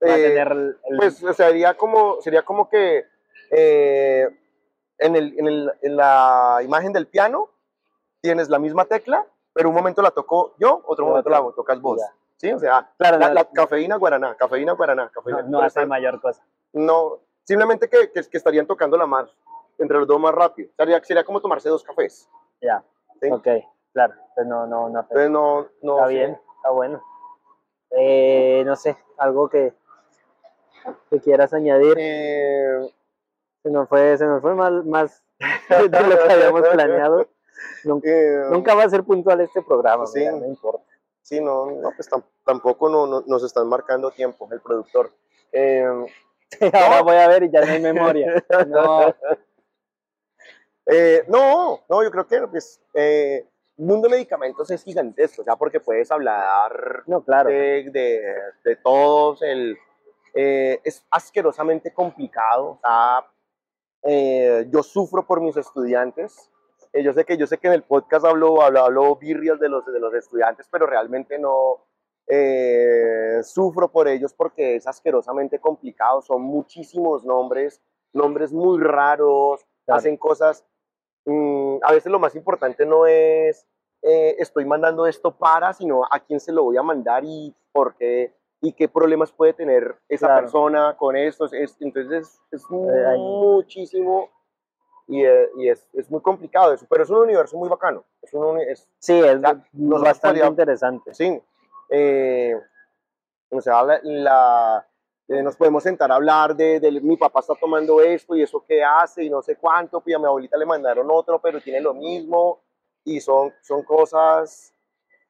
va a Eh, tener el, el- Pues sería como, sería como que eh, en, el, en, el- en la imagen del piano tienes la misma tecla, pero un momento la toco yo, otro momento la tocas vos. Ya. ¿Sí? O sea, Claro, la, no- la cafeína guaraná, cafeína guaraná, cafeína no, no hace están- mayor cosa. no, simplemente que, que, que estarían tocando la más, entre los dos más rápido. Sería, sería como tomarse dos cafés. Ya. Sí. Ok, claro. Pues no, no, no. Entonces no, no Está bien, está bueno. Eh, no sé, algo que, que quieras añadir. Eh, Se nos fue, se nos fue mal, más de lo que habíamos planeado. Nunca, eh, nunca va a ser puntual este programa, Sí. mira, no importa. Sí, no, no pues tam- tampoco no, no- nos están marcando tiempo el productor. Eh, Ahora voy a ver y ya no hay memoria. No, eh, no, no, yo creo que pues, eh, el mundo de medicamentos es gigantesco, o sea, porque puedes hablar no claro. de, de, de todos, el, eh, es asquerosamente complicado, o sea, eh, yo sufro por mis estudiantes, eh, yo sé que yo sé que en el podcast hablo, hablo, hablo birrias de los, de los estudiantes, pero realmente no eh, sufro por ellos porque es asquerosamente complicado, son muchísimos nombres, nombres muy raros, Claro. hacen cosas, mm, a veces lo más importante no es eh, estoy mandando esto para, sino a quién se lo voy a mandar y por qué y qué problemas puede tener esa Claro. persona con esto. Es- entonces es, es Eh, muchísimo y, eh, y es, es muy complicado eso, pero es un universo muy bacano. Es un es- Sí, es nosotros bastante interesante. sí, eh, o sea, la, la- eh, nos podemos sentar a hablar de, de mi papá está tomando esto y eso qué hace y no sé cuánto, pues a mi abuelita le mandaron otro, pero tiene lo mismo y son, son cosas,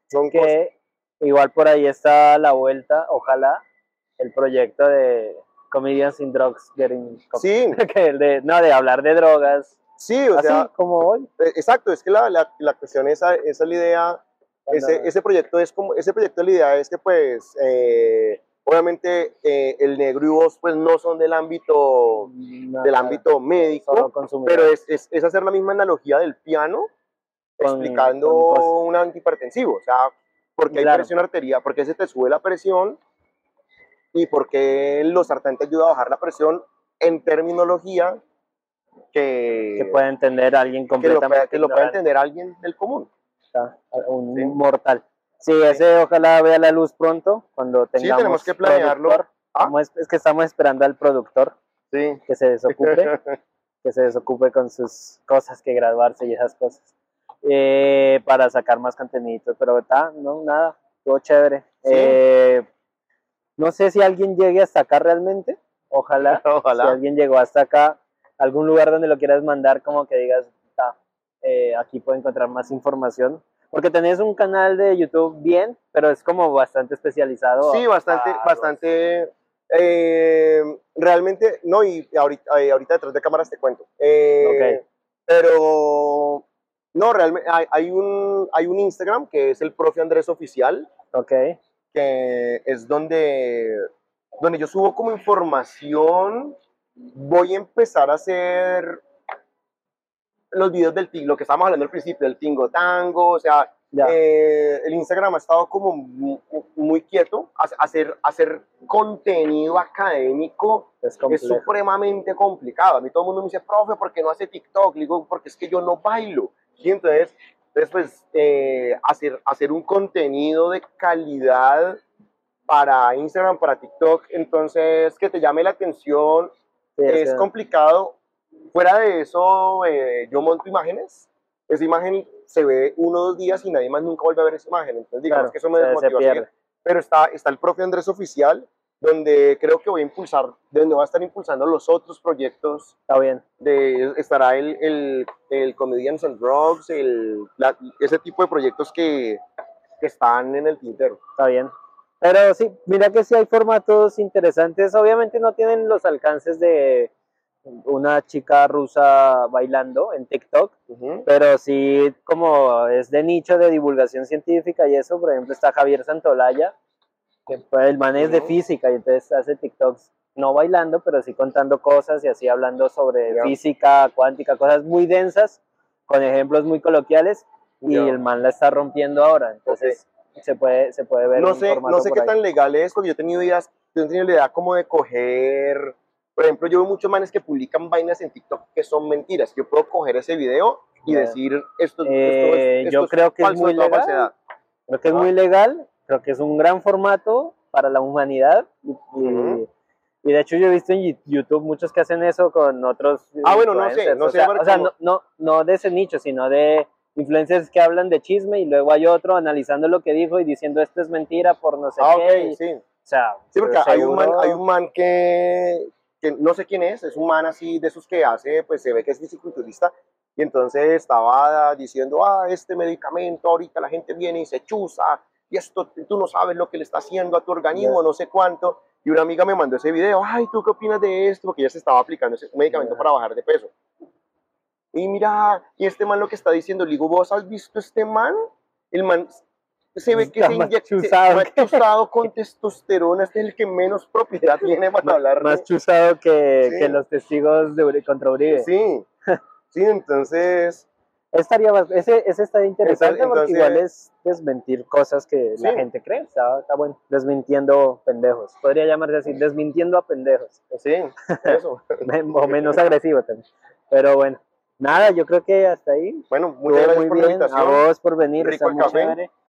son cosas, Que igual por ahí está la vuelta, ojalá, el proyecto de Comedians in Drugs Getting sí, Que el de, no, de hablar de drogas, sí, o así sea, como hoy. eh, exacto, es que la, la, la cuestión esa, esa es la idea, ese, ese proyecto es como, ese proyecto la idea es que pues, eh, obviamente eh, el negro y vos pues no son del ámbito, no, del ámbito médico. Pero es, es, es hacer la misma analogía del piano Con- explicando con un antihipertensivo. O sea, porque hay Claro. presión arterial, porque se te sube la presión y porque los sartén te ayuda a bajar la presión en terminología que, que puede entender a alguien pueda- completamente que lo pueda entender alguien del común. un Sí. mortal. Sí, ese ojalá vea la luz pronto, cuando Sí, tengamos tenemos que planearlo. Ah. Es, es que estamos esperando al productor Sí. que se desocupe, que se desocupe con sus cosas, que graduarse y esas cosas, eh, para sacar más contenido. Pero está, no, nada, todo chévere. Sí. Eh, no sé si alguien llegue hasta acá realmente, ojalá. Si Ojalá. alguien llegó hasta acá, algún lugar donde lo quieras mandar, como que digas, "Ta, eh, aquí puedo encontrar más información. Porque tenés un canal de YouTube bien, pero es como bastante especializado. Sí, bastante, a- bastante. eh, realmente, no, y ahorita, eh, ahorita detrás de cámaras te cuento. Eh, Ok. Pero, no, realmente hay, hay un, hay un Instagram que es el profe Andrés Oficial, Ok, que es donde, donde yo subo como información. Voy a empezar a hacer los videos del lo que estábamos hablando al principio, del tingo tango, o sea, eh, el Instagram ha estado como mu- muy, quieto. Hace- Hacer, hacer contenido académico es es supremamente complicado. A mí todo el mundo me dice, profe, ¿por qué no hace TikTok? Le digo, porque es que yo no bailo. Y entonces, entonces pues, eh, hacer, hacer un contenido de calidad para Instagram, para TikTok, entonces que te llame la atención, Sí, es complicado. Fuera de eso, eh, yo monto imágenes. Esa imagen se ve uno o dos días y nadie más nunca vuelve a ver esa imagen. Entonces, digamos claro, que eso me desmotiva. Pero está, está el propio Andrés Oficial, donde creo que voy a impulsar, donde va a estar impulsando los otros proyectos. Está bien. De, estará el, el, el Comedians and Drugs, el, la- ese tipo de proyectos que, que están en el tintero. Está bien. Pero sí, mira que sí hay formatos interesantes. Obviamente no tienen los alcances de una chica rusa bailando en TikTok, pero sí como es de nicho de divulgación científica y eso, por ejemplo está Javier Santolaya, que pues, el man es de física y entonces hace TikToks no bailando, pero sí contando cosas y así hablando sobre Ya. física cuántica, cosas muy densas, con ejemplos muy coloquiales, y Ya. el man la está rompiendo ahora, entonces se puede, se puede ver no sé, no sé qué ahí. tan legal es, porque yo he tenido ideas, yo he tenido la idea como de coger, por ejemplo, yo veo muchos manes que publican vainas en TikTok que son mentiras. Yo puedo coger ese video y Ya. decir esto, esto Eh, es, yo esto creo que es falso muy de toda legal. Creo que es muy legal, creo que es un gran formato para la humanidad y, y- Ujú. y de hecho yo he visto en YouTube muchos que hacen eso con otros Ah, bueno, no sé, no o sé, sea, o sea, no, no, no de ese nicho, sino de influencers que hablan de chisme y luego hay otro analizando lo que dijo y diciendo esto es mentira por no sé Ah, qué. ok, y- sí. O sea, Sí, porque hay un, man, hay un man que, que no sé quién es, es un man así de esos que hace, pues se ve que es fisiculturista, y entonces estaba diciendo, ah, este medicamento, ahorita la gente viene y se chuza, y esto tú no sabes lo que le está haciendo a tu organismo, no sé cuánto. Y una amiga me mandó ese video, ay, ¿tú qué opinas de esto? Porque ella se estaba aplicando ese medicamento Ya. para bajar de peso. Y mira, y este man lo que está diciendo, le digo, ¿vos has visto este man? El man se ve que Está se inyecta, más chuzado con testosterona, este es el que menos propiedad tiene para más, hablar. más chuzado que, Sí. que los testigos de, contra Uribe. Sí, sí, entonces, Estaría, ese, ese estaría interesante porque igual es desmentir cosas que la gente cree. Está, está bueno. Desmintiendo pendejos. Podría llamarse así, desmintiendo a pendejos. sí, eso. o menos agresivo también. Pero bueno, nada, yo creo que hasta ahí. Bueno, muchas Estuvo gracias muy por la bien. A vos por venir. Rico está muy café. chévere.